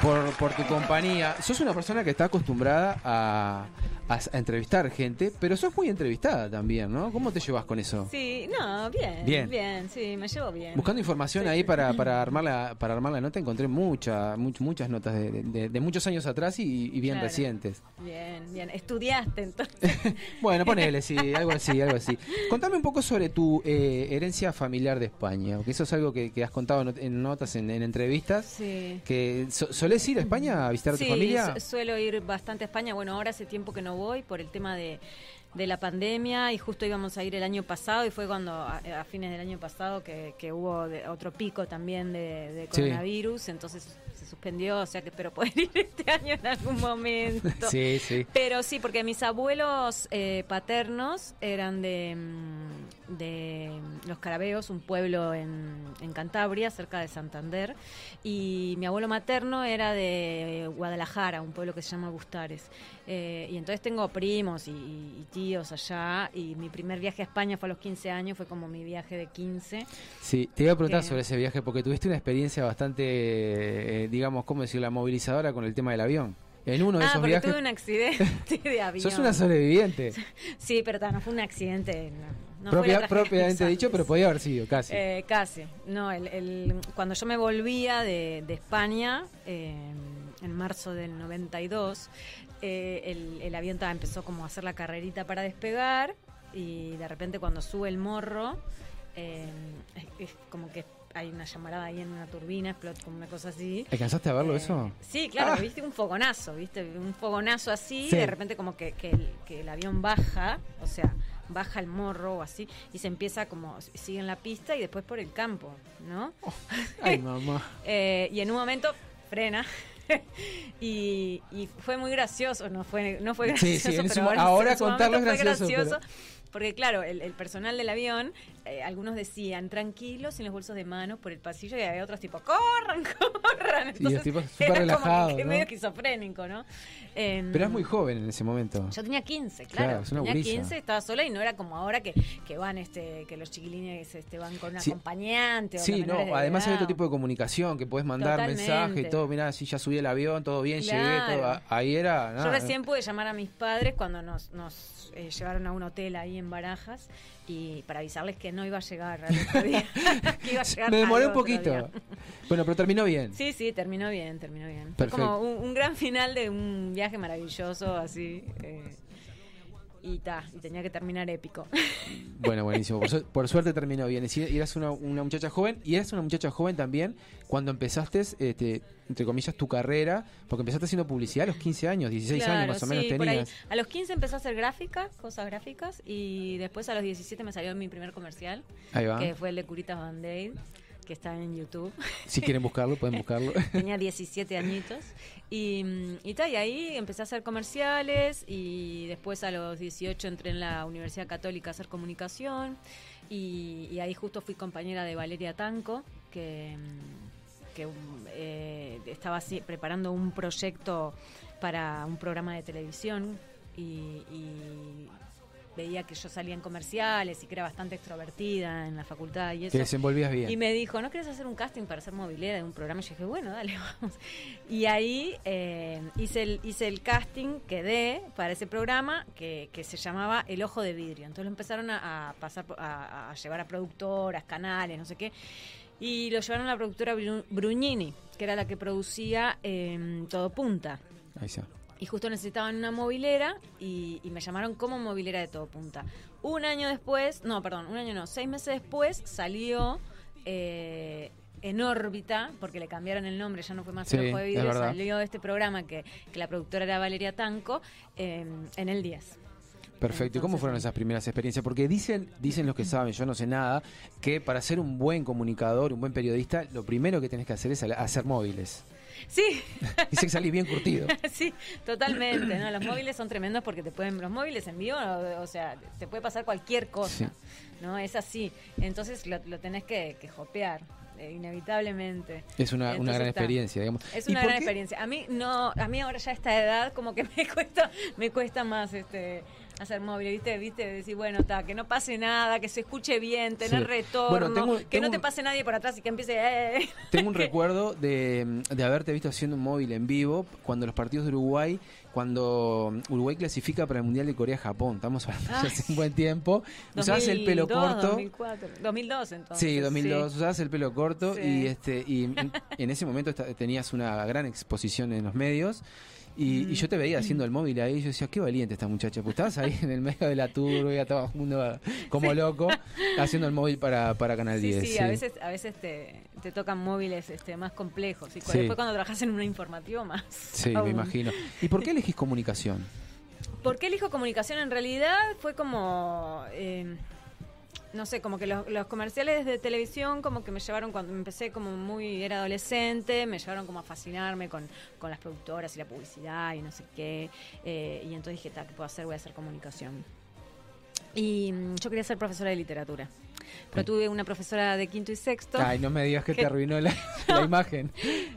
por, por, por tu compañía. Sos una persona que está acostumbrada a, a- a entrevistar gente, pero sos muy entrevistada también, ¿no? ¿Cómo te llevas con eso? Sí, no, bien, Bien. bien, sí, me llevo bien. Buscando información ahí para, para, armar la, para armar la nota encontré mucha, much- muchas notas de, de- de muchos años atrás y, y bien Claro. recientes. Bien, bien. Estudiaste entonces. Bueno, ponele, sí, algo así, algo así. Contame un poco sobre tu eh, herencia familiar de España, porque eso es algo que, que has contado en, notas, en, en entrevistas. Sí. Que so- ¿Solés ir a España a visitar a tu Sí, familia? su- suelo ir bastante a España. Bueno, ahora hace tiempo que no voy por el tema de, de la pandemia y justo íbamos a ir el año pasado y fue cuando a, a fines del año pasado que, que hubo de- otro pico también de, de Sí. coronavirus, entonces se suspendió, o sea que espero poder ir este año en algún momento. Sí, sí. Pero sí, porque mis abuelos eh, paternos eran de, mm, de Los Carabeos, un pueblo en, en Cantabria, cerca de Santander, y mi abuelo materno era de Guadalajara, un pueblo que se llama Gustares. Eh, y entonces tengo primos y, y tíos allá, y mi primer viaje a España fue a los 15 años, fue como mi viaje de 15. Sí, te iba a preguntar Que- sobre ese viaje porque tuviste una experiencia bastante, eh, digamos, ¿cómo decirlo?, movilizadora con el tema del avión. En uno de ah, esos porque viajes... tuve un accidente de avión. Sos una sobreviviente. Sí, pero no fue un accidente. No, no Propia- propiamente dicho, pero podía haber sido, casi. Eh, casi. No, el, el- cuando yo me volvía de, de España, eh, en marzo del 92, eh, el, el avión empezó como a hacer la carrerita para despegar y de repente cuando sube el morro, eh, es, es como que hay una llamarada ahí en una turbina, explota como una cosa así. ¿Alcanzaste a verlo eso? Sí, claro, Ah. viste un fogonazo, viste un fogonazo así, Sí. de repente como que, que el, que el avión baja, o sea, baja el morro o así, y se empieza como, sigue en la pista y después por el campo, ¿no? Ay, mamá. Eh, y en un momento frena. y, y fue muy gracioso, no fue, no fue gracioso, sí, pero su- bueno, ahora su contarlo es fue gracioso, Porque claro, el, el personal del avión, eh, algunos decían tranquilos, sin los bolsos de mano, por el pasillo, y había otros tipo, corran, corran. Y los Entonces, tipos súper como relajados, que ¿no? medio esquizofrénico, ¿no? Em, Pero es muy joven en ese momento. yo tenía 15, Claro, claro. es una tenía gurisa. 15, estaba sola y no era como ahora que, que van, este, que los chiquilines este, van con un Sí. acompañante. o Sí, los no, de además hay otro tipo de comunicación que puedes mandar Totalmente. mensaje y todo, mira, si ya subí el avión, todo bien, llegué, todo. Ahí era. Yo nada. recién pude llamar a mis padres cuando nos, nos eh, llevaron a un hotel ahí en Barajas y para avisarles que no iba a llegar al otro día, que iba a llegar Me demoré un poquito. día. Bueno, pero terminó bien. Sí, sí, terminó bien, terminó bien. Fue como un, un gran final de un viaje maravilloso, así. eh, y ta, y tenía que terminar épico. Bueno, buenísimo. Por, su- por suerte terminó bien. Y eras una, una muchacha joven, y eras una muchacha joven también cuando empezaste, este, entre comillas, tu carrera, porque empezaste haciendo publicidad a los 15 años, 16 años más o menos sí, tenías. A los 15 empecé a hacer gráficas, cosas gráficas, y después a los 17 me salió mi primer comercial, Ahí va. que fue el de Curitas Band-Aid, que está en YouTube. Si quieren buscarlo, pueden buscarlo. Tenía 17 añitos. Y, y, ta, y ahí empecé a hacer comerciales y después a los 18 entré en la Universidad Católica a hacer comunicación y, y ahí justo fui compañera de Valeria Tanco, que, que, mm, eh, estaba así, preparando un proyecto para un programa de televisión y, y veía que yo salía en comerciales y que era bastante extrovertida en la facultad y eso. Te desenvolvías bien. Y me dijo, ¿no querés hacer un casting para ser movilera de un programa? Y yo dije, bueno, dale, vamos. Y ahí eh, hice, el, hice el casting, quedé para ese programa que, que se llamaba El Ojo de Vidrio. Entonces lo empezaron a, a pasar, a, a llevar a productoras, canales, no sé qué. Y lo llevaron a la productora Bru- Brugnini, que era la que producía eh, Todo Punta. Ahí está. Y justo necesitaban una movilera y, y me llamaron como movilera de todo punta. Un año después, no, perdón, un año no, seis meses después salió eh, en órbita, porque le cambiaron el nombre, ya no fue más Sí, de vidrio, salió este programa que, que la productora era Valeria Tanco eh, en el 10. Perfecto. ¿Y cómo fueron esas primeras experiencias? Porque dicen, dicen los que saben, yo no sé nada, que para ser un buen comunicador, un buen periodista, lo primero que tenés que hacer es hacer móviles. Sí, Dice que salís bien curtido. sí, totalmente. ¿no? Los móviles son tremendos porque te pueden, los móviles en vivo, o, sea, te puede pasar cualquier cosa. ¿no? Es así. Entonces lo, lo tenés que, que jopear, eh, inevitablemente. Es una, una gran está. experiencia, digamos. Es ¿Y una gran qué? experiencia. A mí no, a mí ahora ya a esta edad como que me cuesta, me cuesta más este hacer móvil, viste, viste, decir, bueno, ta, que no pase nada, que se escuche bien, tener Sí. retorno, Bueno, tengo- que tengo no te pase nadie por atrás y que empiece eh, Tengo un recuerdo de, de haberte visto haciendo un móvil en vivo cuando los partidos de Uruguay, cuando Uruguay clasifica para el Mundial de Corea-Japón. Estamos hablando Ay. hace un buen tiempo. Usabas el pelo 2002, corto. 2004, 2002 entonces. Sí, 2002, usabas el pelo corto Sí. y este y en, en ese momento tenías una gran exposición en los medios y, y yo te veía haciendo el móvil ahí y yo decía, qué valiente esta muchacha, pues estabas ahí en el medio de la turbia, estaba mundo como loco haciendo el móvil para, para Canal Sí, 10. sí, a veces, a veces te, te tocan móviles este, más complejos. Y cu- después cuando trabajas en un informativo más. Sí, me imagino. ¿Y por qué elegís comunicación? ¿Por qué elijo comunicación? En realidad fue como, eh, no sé, como que los, los comerciales de televisión como que me llevaron cuando empecé como muy, era adolescente, me llevaron como a fascinarme con, con las productoras y la publicidad y no sé qué. eh, y entonces dije, "Ta, ¿qué puedo hacer? Voy a hacer comunicación. Y mm, yo quería ser profesora de literatura. Pero tuve una profesora de quinto y sexto. Ay, no me digas que te arruinó la, la imagen.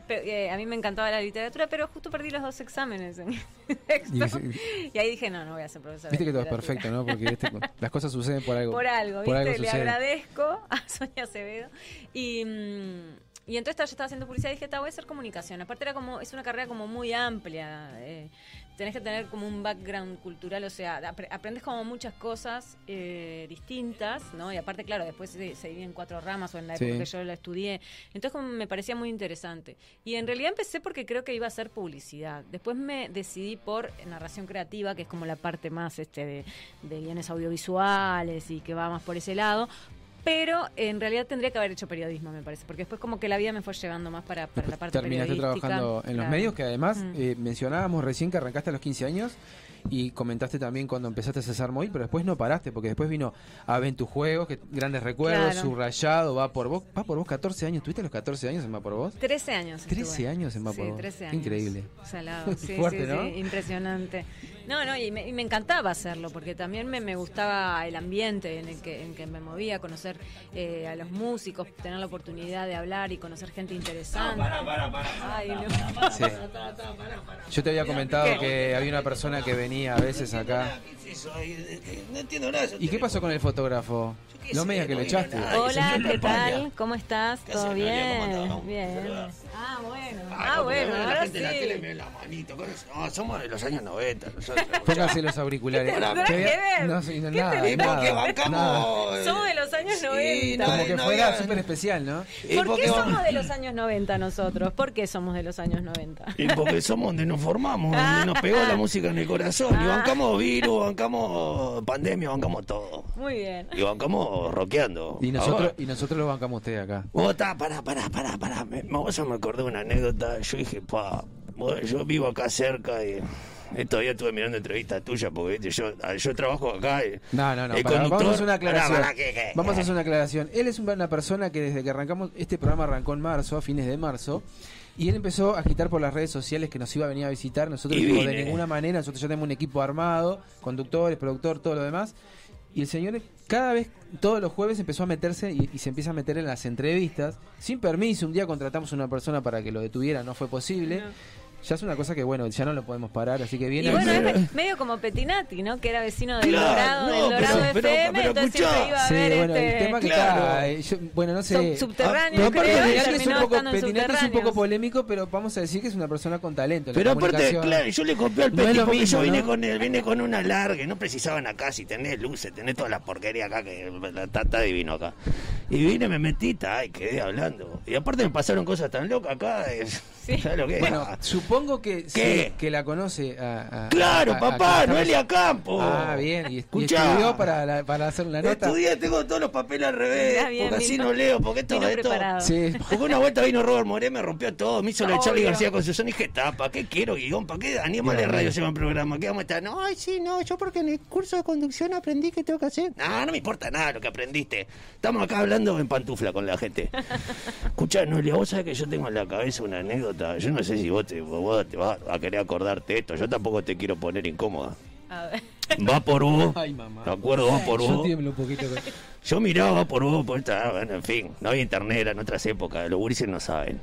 Pero, eh, a mí me encantaba la literatura, pero justo perdí los dos exámenes en sexto. Y- Y, ahí dije, no, no voy a ser profesora. Viste de que todo es perfecto, ¿no? Porque este- las cosas suceden por algo. Por algo, Por ¿viste? algo Le agradezco a Sonia Acevedo. Y, mm, y entonces yo estaba haciendo publicidad y dije, voy a hacer comunicación. Aparte era como, es una carrera como muy amplia. eh, tenés que tener como un background cultural, o sea, apre- aprendes como muchas cosas eh, distintas, ¿no? Y aparte, claro, después se, se divide en cuatro ramas o en la Sí. época que yo la estudié. Entonces como me parecía muy interesante. Y en realidad empecé porque creo que iba a hacer publicidad. Después me decidí por narración creativa, que es como la parte más este de, de guiones audiovisuales y que va más por ese lado. Pero en realidad tendría que haber hecho periodismo, me parece, porque después como que la vida me fue llevando más para, para la parte Terminaste periodística. trabajando en los Claro. medios, que además Mm. eh, mencionábamos recién que arrancaste a los 15 años y comentaste también cuando empezaste a cesar móvil, pero después no paraste, porque después vino a Ven tus juegos, que grandes recuerdos, Claro. subrayado, va por vos, va por vos 14 años, ¿tuviste los 14 años en Va por vos? 13 años. 13 estuve. años en Va por Sí, vos. 13 Qué años. increíble. Salado, sí, Fuerte, sí, ¿no? sí, impresionante. No, no, y me, y me encantaba hacerlo, porque también me, me gustaba el ambiente en el que, en que me movía, conocer eh, a los músicos, tener la oportunidad de hablar y conocer gente interesante. Ay, no. Sí. Yo te había comentado que había una persona que venía a veces acá. No entiendo nada. ¿Y qué pasó con el fotógrafo? No me digas que lo echaste. Hola, ¿qué tal? ¿Cómo estás? ¿Qué ¿Todo bien? Bien. Ah, bueno. Ah, Ah, no, bueno, ahora gente de la tele me sí. ve la manito. No, somos de los años 90 nosotros. nosotros. Póngase los auriculares. No, sí, no, ¿Qué nada, te- nada, porque bancamos- nada. Somos de los años Sí, 90. no, Como que no fuera súper especial, ¿no? ¿Por qué somos de los años 90 nosotros? ¿Por qué somos de los años 90? Y porque somos donde nos formamos, donde nos pegó la música en el corazón. Y Ah. bancamos virus, bancamos pandemia, bancamos todo. Muy bien. Y bancamos rockeando. Y nosotros, Ahora, y nosotros lo bancamos a usted acá. Vos está, pará, pará, pará, pará. Me, vos me acordé de una anécdota. Yo dije, pa, vos- yo vivo acá cerca y. todavía estuve mirando entrevistas tuyas porque ¿viste? Yo, yo trabajo acá. y No, no, no. el vamos a hacer una aclaración. Vamos a hacer una aclaración. Él es una persona que desde que arrancamos, este programa arrancó en marzo, a fines de marzo, y él empezó a agitar por las redes sociales que nos iba a venir a visitar. Nosotros dijimos, de ninguna manera, nosotros ya tenemos un equipo armado, conductores, productor, todo lo demás. Y el señor cada vez, todos los jueves empezó a meterse y, y se empieza a meter en las entrevistas, sin permiso. Un día contratamos a una persona para que lo detuviera, no fue posible. Ya es una cosa que, bueno, ya no lo podemos parar, así que Y viene... bueno, es me- medio como Petinati, ¿no? Que era vecino del Claro, Dorado, no, del Dorado pero- pero- FM, pero entonces escuchá. siempre iba a Sí, ver bueno, este... el tema que Claro. está, eh, yo- bueno, no sé. Sub- subterráneo, creo, y Petinati es un poco, Petinati es un poco polémico, pero vamos a decir que es una persona con talento. en la Pero aparte, claro, yo le copié al Peti lo porque mismo, yo vine ¿no? con él, vine con una larga y no precisaban acá si tenés luces, tenés toda la porquería acá que está, está divino acá. Y vine, me metí, ta, y quedé hablando. Y aparte me pasaron cosas tan locas acá. ¿Sabes lo que es? Bueno, supongo que ¿Qué? sí, que la conoce a, a- Claro, a- a- papá, a- Noelia Campo. Ah, bien, y, estudió para, la- para hacer una nota. Estudié, tengo todos los papeles al revés, bien, porque así no leo, porque esto vino esto- preparado. Sí. Porque una vuelta vino Robert Moré, me rompió todo, me hizo la de Charlie. García con Susana y dije, tapa, ¿qué quiero guion? ¿Para qué Animales Bien, Radio se llama el programa? ¿Qué vamos a estar? No, ay, sí, no, yo porque en el curso de conducción aprendí que tengo que hacer. No, no me importa nada lo que aprendiste. Estamos acá hablando en pantufla con la gente. Escuchá, Noelia, vos sabés que yo tengo en la cabeza una anécdota. Yo no sé si vos te, vos te vas a querer acordarte esto. Yo tampoco te quiero poner incómoda. A ver. Va por vos. Ay, mamá. ¿De acuerdo? Va por Yo vos. tiemblo un poquito. con- Yo miraba por vos, por esta, bueno, en fin, no había internet, era en otras épocas, los gurises no saben.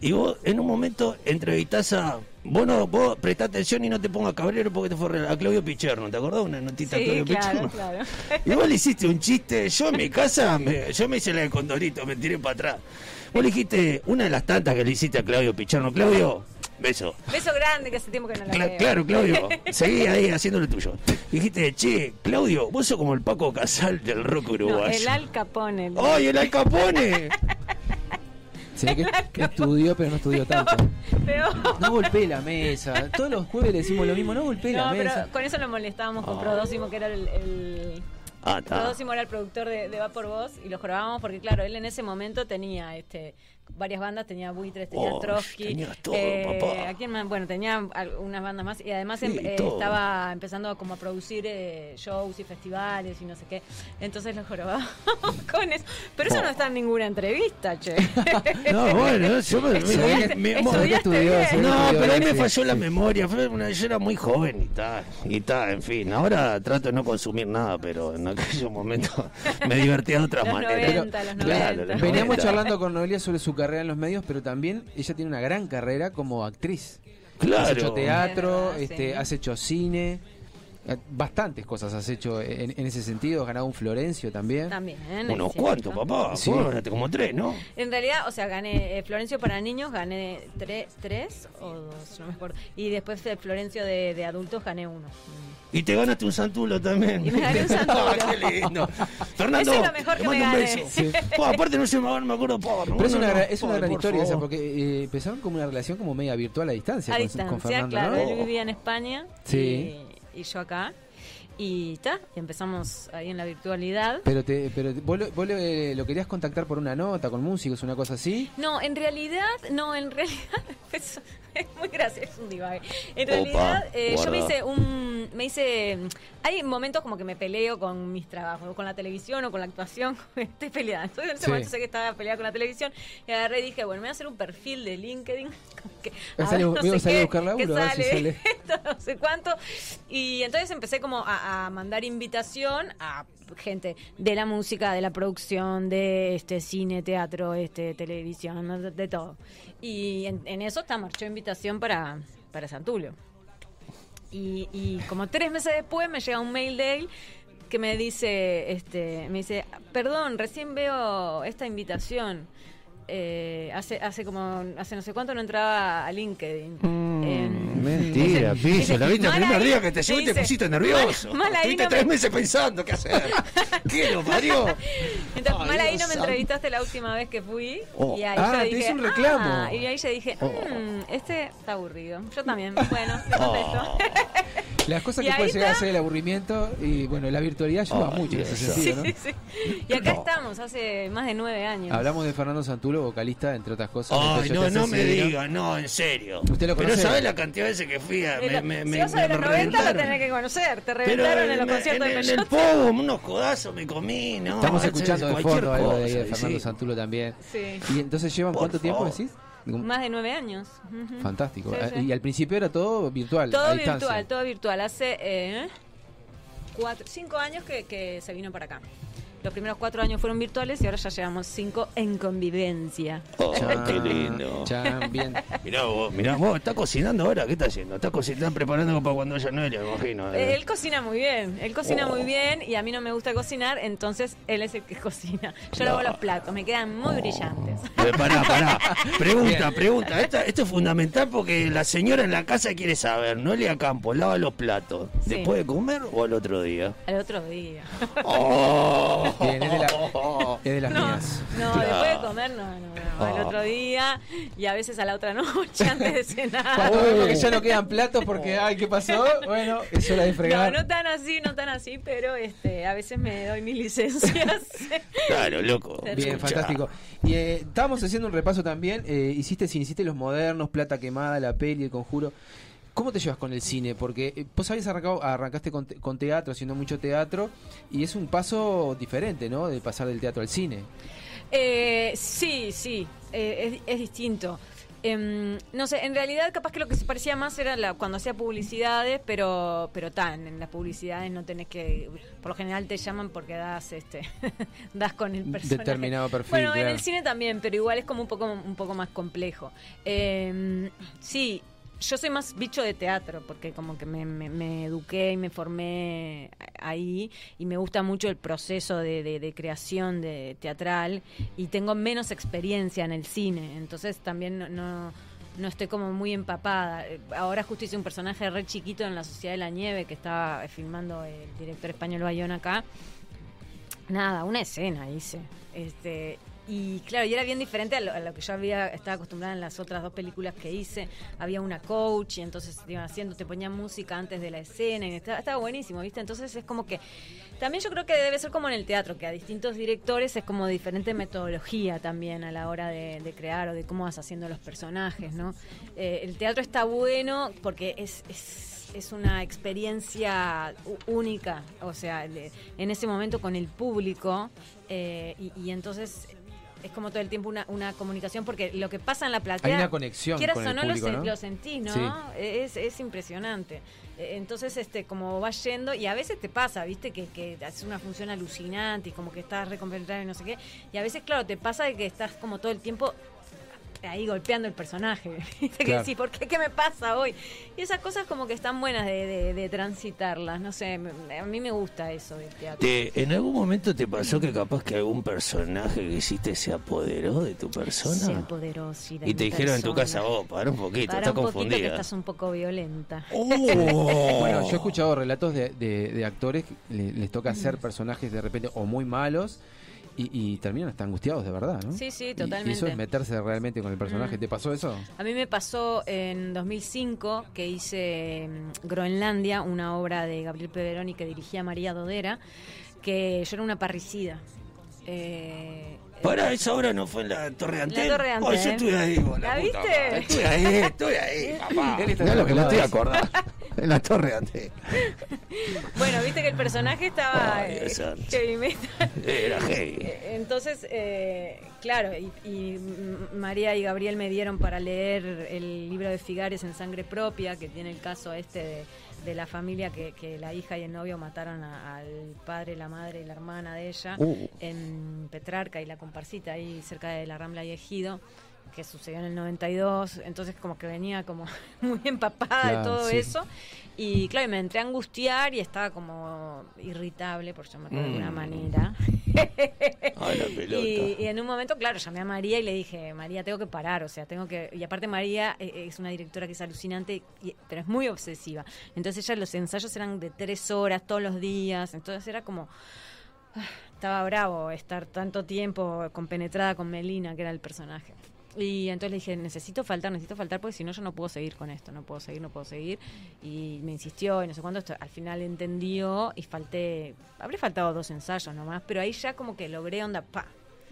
Y vos en un momento entrevistás a. Vos no, vos prestá atención y no te pongas cabrero porque te fue a Claudio Picherno, ¿te acordás? Una notita a Claudio claro, Picherno. claro. Y vos le hiciste un chiste, yo en mi casa, me- yo me hice la de Condorito, me tiré para atrás. Vos le dijiste una de las tantas que le hiciste a Claudio Picherno. Claudio, beso. Beso grande que hace tiempo que no la Cla- veo. claro, Claudio, seguí ahí haciendo lo tuyo. Dijiste, che, Claudio, vos sos como el Paco Casal del rock No, uruguayo. el Al Capone. el- ¡Ay, el Al Capone! Se ve que, que estudió, pero no estudió tanto. Pero... No golpeé la mesa. Todos los jueves le decimos lo mismo, no golpeé No, la pero mesa. con eso lo molestábamos con Prodósimo, que era el... el... Ah. Prodósimo era el productor de, de Va por Voz y lo jorobábamos porque, claro, él en ese momento tenía este varias bandas, tenía Buitres, tenía Oh, Trotsky. tenías todo, eh, papá. ¿a quién más? Bueno, tenía unas bandas más y además Sí, em- eh, todo. estaba empezando a como a producir eh, shows y festivales y no sé qué. Entonces lo jorobábamos con eso. Pero eso no está en ninguna entrevista, che. No, bueno, yo me, me- Estudiaste- estudiaste. No, pero ahí me falló la memoria. Fue una, yo era muy joven y tal. Y tal, en fin. Ahora trato de no consumir nada, pero en aquellos momentos me divertía de otras Los maneras. 90, los Claro, 90. los Veníamos 90. charlando con Noelia sobre su carrera en los medios, pero también ella tiene una gran carrera como actriz. Claro. Has hecho teatro, verdad, este, sí. has hecho cine, eh, bastantes cosas has hecho en, en ese sentido. Has ganado un Florencio también. También. Unos cuantos, papá. Sí. Vos ganaste como tres, ¿no? En realidad, o sea, gané eh, Florencio para niños, gané tre- tres o dos, no me acuerdo. Y después de Florencio de, de adultos gané uno. Y te ganaste un santulo también. Y me gané un santulo. Ah, qué lindo. Fernando, Eso es lo mejor te que me mando un beso. Sí. Po, aparte no se me, no me acuerdo, por Pero es una, gra- es una gran historia esa, porque eh, empezaron como una relación como media virtual a distancia, A con, distancia, con Fernando, claro. ¿no? Él vivía en España Sí. y, y yo acá. Y está, y empezamos ahí en la virtualidad. Pero, te, pero te- vos, lo, vos lo, eh, lo querías contactar por una nota, con músicos, una cosa así. No, en realidad, no, en realidad es muy gracioso, es un divague. En Opa, realidad, eh, yo me hice un, me hice, hay momentos como que me peleo con mis trabajos, con la televisión o con la actuación, estoy peleada. Entonces en ese Sí. momento sé que estaba peleada con la televisión y agarré y dije, bueno, me voy a hacer un perfil de LinkedIn. Que, a ver, voy a buscar qué a ver si sale, sale. esto, no sé cuánto. Y entonces empecé como a, a mandar invitación a gente de la música, de la producción, de este cine, teatro, este televisión, de, todo. Y en, en eso está marchó invitación para, para Santulio. Y, y como tres meses después me llega un mail de él que me dice, este, me dice, perdón, recién veo esta invitación. Eh, hace hace como hace no sé cuánto no entraba a LinkedIn. Eh, Mentira, piso. La viste el primer día que te llegó y te pusiste nervioso. mal- Estuviste no tres me- meses pensando qué hacer. ¿Qué lo parió? Entonces, Ay, mal ahí no me entrevistaste la última vez que fui. Oh. Y ahí Ah, yo te dije, hice un reclamo. "Ah", y ahí yo dije, Oh. "Mm, este está aburrido. Yo también. Bueno, te contesto. Las cosas Y que puede llegar a ser el aburrimiento y bueno, la virtualidad ayuda Ay, mucho en ese sentido, ¿no? Sí, sí. Y acá estamos, hace más de nueve años. Hablamos de Fernando Santulo, vocalista, entre otras cosas. Ay, no, no me diga, no, en serio. ¿Usted lo Pero conoce? ¿sabes la cantidad de veces que fui a... De Me, si me, de me los 90 lo tenés que conocer. Te Pero reventaron en los conciertos en- de en el pogo, unos codazos me comí, ¿no? Estamos escuchando de fondo algo de, ahí de Fernando. Santulo también. Sí. Y entonces llevan cuánto tiempo decís? Más de nueve años. Fantástico. Sí, Ah, sí. Y al principio era todo virtual, Todo a virtual, todo virtual. Hace eh, cuatro, cinco años que, que se vino para acá. Los primeros cuatro años fueron virtuales y ahora ya llevamos cinco en convivencia. Oh, Chan, qué lindo. chan, bien. Mirá vos, mirá vos, ¿está cocinando ahora? ¿Qué está haciendo? Está cocinando, preparando para cuando haya Noelia, me imagino. Eh, Él cocina muy bien, él cocina Oh. muy bien y a mí no me gusta cocinar, entonces él es el que cocina. Yo lavo los platos, me quedan muy brillantes. Eh, pará, pará. Pregunta, pregunta. Esta- esto es fundamental porque la señora en la casa quiere saber. Noelia Campos lava los platos. Sí. ¿Después de comer o al otro día? Al otro día. Oh. Bien, es de, la- es de las No, mías. no, Claro. después de comer no, no, no, al otro día y a veces a la otra noche antes de cenar. Cuando que ya no quedan platos porque, ay, ¿qué pasó? Bueno, es hora de No, fregar. no tan así, no tan así, pero este, a veces me doy mis licencias. Claro, loco. Bien, fantástico. Y eh, estábamos haciendo un repaso también. eh, hiciste, si hiciste los modernos, Plata Quemada, La Peli, El Conjuro. ¿Cómo te llevas con el cine? Porque eh, vos habías arrancado, arrancaste con, te- con teatro, haciendo mucho teatro, y es un paso diferente, ¿no? De pasar del teatro al cine. Eh, sí, sí, eh, es, es distinto. Em, no sé, en realidad capaz que lo que se parecía más era la, cuando hacía publicidades, pero pero tan, en las publicidades no tenés que, por lo general te llaman porque das este das con el personaje. Determinado perfil, Bueno, en el cine también, pero igual es como un poco un poco más complejo. Em, sí, yo soy más bicho de teatro, porque como que me, eduqué y me formé ahí y me gusta mucho el proceso de, de- de creación de teatral y tengo menos experiencia en el cine, entonces también no, no, no estoy como muy empapada. Ahora justo hice un personaje re chiquito en La Sociedad de la Nieve que estaba filmando el director español Bayón acá. Nada, una escena hice. Este, y claro, y era bien diferente a lo, a lo que yo había estaba acostumbrada en las otras dos películas que hice. Había una coach y entonces te iban haciendo, te ponían música antes de la escena y estaba, estaba buenísimo, ¿viste? Entonces es como que también yo creo que debe ser como en el teatro, que a distintos directores es como diferente metodología también a la hora de, crear o de cómo vas haciendo los personajes, ¿no? Eh, el teatro está bueno porque es, es es una experiencia única, o sea, en ese momento con el público eh, y entonces es como todo el tiempo una, una comunicación porque lo que pasa en la platea Hay una conexión quieras con o el no, público, lo, ¿no? lo sentís, ¿no? Sí. Es, es impresionante. Eh, Entonces, este, como vas yendo, y a veces te pasa, viste, que, que haces una función alucinante y como que estás recompentrado y no sé qué, y a veces, claro, te pasa de que estás como todo el tiempo ahí golpeando el personaje. Claro. decís, ¿por qué? ¿Qué me pasa hoy? Y esas cosas como que están buenas de, de- de transitarlas. No sé, me- a mí me gusta eso del teatro. ¿Te- ¿En algún momento te pasó que capaz que algún personaje que hiciste se apoderó de tu persona? Se apoderó, sí, de y te mi dijeron en tu persona. casa, oh, para un poquito, Para está un poquito que confundida. estás un poco violenta. Bueno, yo he escuchado relatos de, de- de actores les toca hacer personajes de repente o muy malos y, y terminan hasta angustiados de verdad, ¿no? Sí, sí, Y- Y, totalmente. eso es meterse realmente con el personaje. Mm. ¿Te pasó eso? A mí me pasó en 2005 que hice mm, Groenlandia, una obra de Gabriel Peveroni que dirigía María Dodera, que yo era una parricida. Eh, Para, esa obra no fue en la Torre de Antel. La Torre de Oh, yo estuve ahí, vos, ¿La puta viste? madre. Estuve ahí, estuve ahí, papá. Mirá lo que acordado estoy acordando. En la Torre de Antel. bueno, viste que el personaje estaba Ay, eh, heavy metal. Era heavy. Eh, Entonces, eh, claro, y, y María y Gabriel me dieron para leer el libro de Figares en sangre propia, que tiene el caso este de, de la familia que, que la hija y el novio mataron a- al padre, la madre y la hermana de ella Uh. en Petrarca y la comparsita ahí cerca de la Rambla y Ejido que sucedió en el 92, entonces como que venía como muy empapada Claro, de todo sí. eso Y claro, me entré a angustiar y estaba como irritable, por llamarlo de alguna Mm. manera. Ay, la pelota. Y, y en un momento, claro, llamé a María y le dije, María, tengo que parar, o sea, tengo que... Y aparte María eh, es una directora que es alucinante, y- pero es muy obsesiva. Entonces ella los ensayos eran de tres horas todos los días, entonces era como... ah, Estaba bravo estar tanto tiempo compenetrada con Melina, que era el personaje. Y entonces le dije, necesito faltar, necesito faltar, porque si no yo no puedo seguir con esto, no puedo seguir, no puedo seguir. Y me insistió y no sé cuánto, hasta- al final entendió y falté, habré faltado dos ensayos nomás, pero ahí ya como que logré onda, pa.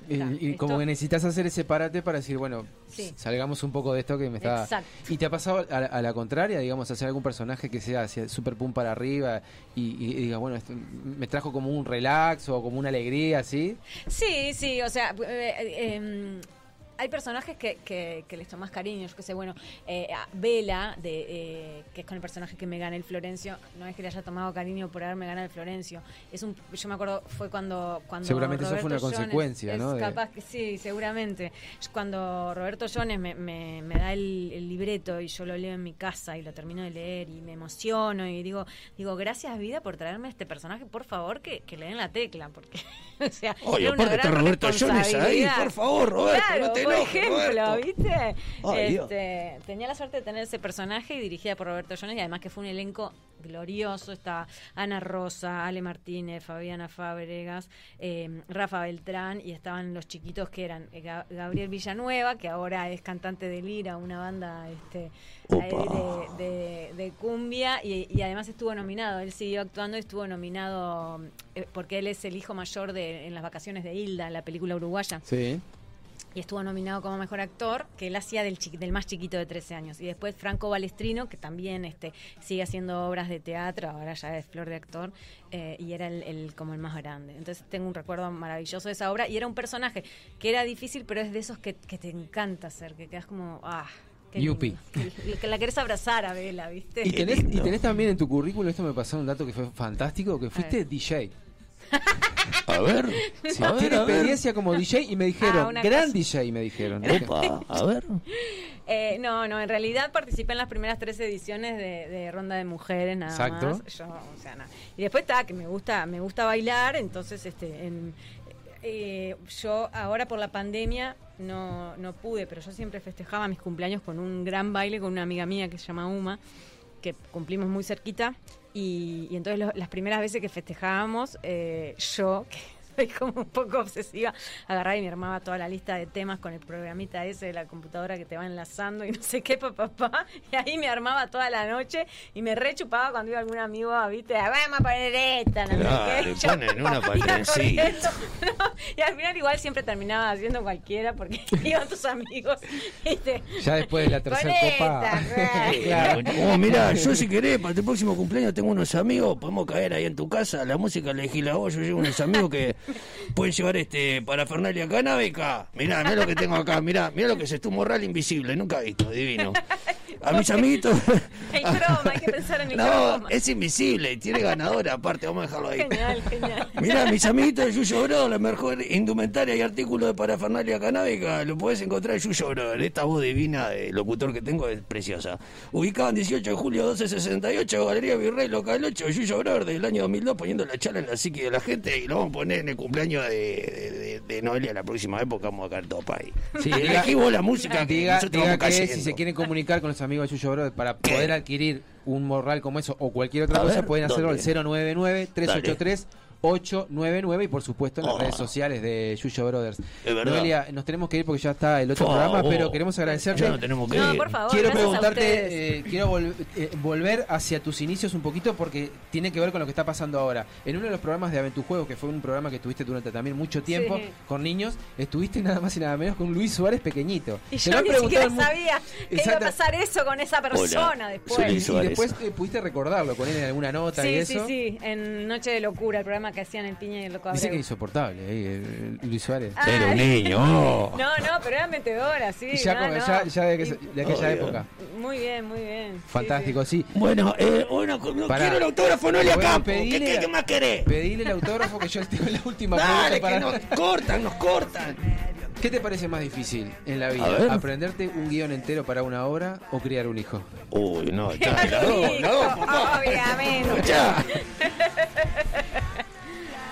Y, está, y como esto- que necesitas hacer ese parate para decir, bueno, Sí. salgamos un poco de esto que me está... Exacto. ¿Y te ha pasado a, la- a la contraria, digamos, hacer algún personaje que sea hacia super pum para arriba y, y- y diga, bueno, esto me trajo como un relax o como una alegría, así? Sí, sí, o sea, eh, eh, em, hay personajes que, que, que les tomas cariño, yo qué sé, bueno, eh, Vela, de, eh, que es con el personaje que me gana el Florencio, no es que le haya tomado cariño por haberme ganado el Florencio, es un, yo me acuerdo, fue cuando... cuando Seguramente eso fue Roberto una Jones- consecuencia, ¿no? es capaz que sí, seguramente. Cuando Roberto Jones me, me, me da el, el libreto y yo lo leo en mi casa y lo termino de leer y me emociono y digo, digo gracias vida por traerme este personaje, por favor que, que le den la tecla, porque, o sea, Oye, aparte está Roberto Jones ahí, por favor, Roberto, Claro, no te por ejemplo, Roberto. ¿viste? Este, tenía la suerte de tener ese personaje y dirigida por Roberto Jones y además que fue un elenco glorioso, está Ana Rosa, Ale Martínez, Fabiana Fábregas, eh, Rafa Beltrán y estaban los chiquitos que eran eh, Ga- Gabriel Villanueva, que ahora es cantante de Lira, una banda este, de, de- de cumbia y, y además estuvo nominado, él siguió actuando y estuvo nominado eh, porque él es el hijo mayor de en las vacaciones de Hilda, la película uruguaya Sí. Y estuvo nominado como mejor actor, que él hacía del, chiqui- del más chiquito de 13 años. Y después Franco Balestrino, que también este, sigue haciendo obras de teatro, ahora ya es flor de actor, eh, y era el, el- como el más grande. Entonces tengo un recuerdo maravilloso de esa obra, y era un personaje que era difícil, pero es de esos que, que te encanta hacer, que quedas como, ah, qué Yupi. Que, que la querés abrazar a Vela, ¿viste? Y tenés, y tenés también en tu currículum, esto me pasó un dato que fue fantástico, que fuiste DJ. A ver, Sí, a ver, tiene a ver. experiencia como DJ y me dijeron, Ah, una gran cosa. DJ me dijeron. Opa, a ver. Eh, no, no, en realidad participé en las primeras tres ediciones de, de Ronda de Mujeres, nada Exacto. más. Yo, o sea, nada. Y después está, que me gusta, me gusta bailar, entonces este, en- eh, yo ahora por la pandemia no, no pude, pero yo siempre festejaba mis cumpleaños con un gran baile con una amiga mía que se llama Uma, que cumplimos muy cerquita. Y, y entonces lo- las primeras veces que festejábamos, eh, yo, que soy como un poco obsesiva, agarraba y me armaba toda la lista de temas con el programita ese de la computadora que te va enlazando y no sé qué, papá, papá. Y ahí me armaba toda la noche y me rechupaba cuando iba algún amigo, viste, "Ah, vamos a poner esta, no Claro, sé qué. le Yo ponen una ¿no? Y al final igual siempre terminaba haciendo cualquiera porque iban tus amigos, viste. Ya después de la tercera copa. Claro. Oh, mira, yo si querés, para tu próximo cumpleaños tengo unos amigos, podemos caer ahí en tu casa, la música elegí la voz, yo llevo unos amigos que pueden llevar este parafernalia canábica. Mirá, mirá lo que tengo acá, mirá, mirá lo que es esto, un morral invisible, nunca he visto, divino. A mis amiguitos. El croma, hay que pensar en el No, croma. es invisible, y tiene ganadora aparte, vamos a dejarlo ahí. Genial, genial. Mirá, mis amiguitos de Yuyo Bro, la mejor indumentaria y artículo de parafernalia canábica, lo podés encontrar en Yuyo Bro. Esta voz divina de locutor que tengo es preciosa. Ubicado en 18 de julio 1268, Galería Virrey, local 8, Yuyo Bro, del año 2002, poniendo la charla en la psique de la gente y lo vamos a poner en el cumpleaños de, de, de- de Noelia la próxima época, vamos a caer todo ahí. Sí, diga- vos la música que diga, nosotros diga vamos que si se quieren comunicar con los amigos de Yuyo Bro para poder adquirir un morral como eso o cualquier otra A cosa, ver, pueden hacerlo ¿dónde? al 099-383. 899 y por supuesto en las Oh. redes sociales de Yuyo Brothers. Es verdad. Noelia, nos tenemos que ir porque ya está el otro programa, pero queremos agradecerte. Ya no tenemos que No, ir. por favor, Quiero preguntarte, eh, quiero vol- eh, volver hacia tus inicios un poquito porque tiene que ver con lo que está pasando ahora. En uno de los programas de Aventujuegos, que fue un programa que tuviste durante también mucho tiempo Sí. con niños, estuviste nada más y nada menos con Luis Suárez pequeñito. Y Te yo ni preguntado siquiera sabía que iba a pasar eso con esa persona Hola, después. Y, Suárez. después eh, pudiste recordarlo con él en alguna nota y Sí, eso. sí, sí, en Noche de Locura, el programa que hacían en Piña y el Loco Dice Abreu. que es insoportable el Luis Suárez. Ah, Era un niño. No, no, pero era metedora, sí. ya, no, como- no. ya, ya de, que- de aquella época. Muy bien, muy bien. Sí, Fantástico, sí. Bueno, eh, bueno, no Pará. quiero el autógrafo, Noelia Bueno, Campo. ¿Qué, pedile- qué, qué más querés? Pedile el autógrafo que yo tengo la última Dale, pregunta que para. nos cortan, nos cortan. ¿Qué te parece más difícil en la vida? ¿Aprenderte un guion entero para una obra o criar un hijo? Uy, no, ya, la dos, la dos, papá. Obviamente. Ya.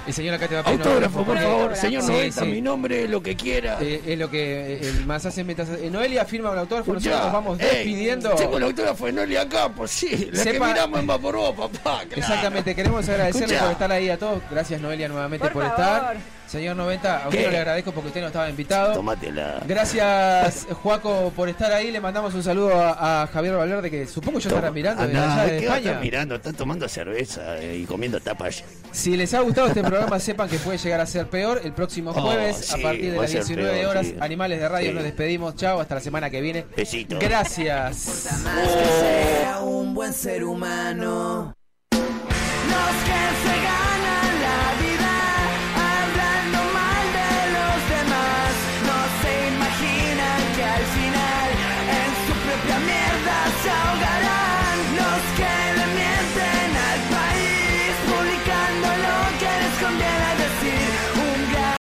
El señor acá te va a pedir Autógrafo, por favor. Señor Sí, Noventa, sí. mi nombre, lo que quiera. Eh, es lo que eh, el más hace mientras. eh, Noelia firma un autógrafo, nosotros nos vamos Ey, despidiendo. Tengo el autógrafo de Noli acá, pues sí. La que Sepa- miramos por vos, papá. claro. Exactamente, queremos agradecerle Escuchá. por estar ahí a todos. Gracias Noelia nuevamente por, Por estar. Señor 90, a usted no le agradezco porque usted no estaba invitado. Tómatela. Gracias, Juaco, por estar ahí. Le mandamos un saludo a, a Javier Valverde, que supongo yo estará mirando de Andá, allá de ¿qué va a estar España. mirando? Están tomando cerveza eh, y comiendo tapas. Si les ha gustado este programa, sepan que puede llegar a ser peor. El próximo Oh, jueves, sí, a partir de las ser 19 peor, horas, sí. Animales de Radio, Sí. nos despedimos. Chao, hasta la semana que viene. Besitos. Gracias. sea un buen ser humano. Los que se ganan la vida al final en su propia mierda se ahogarán los que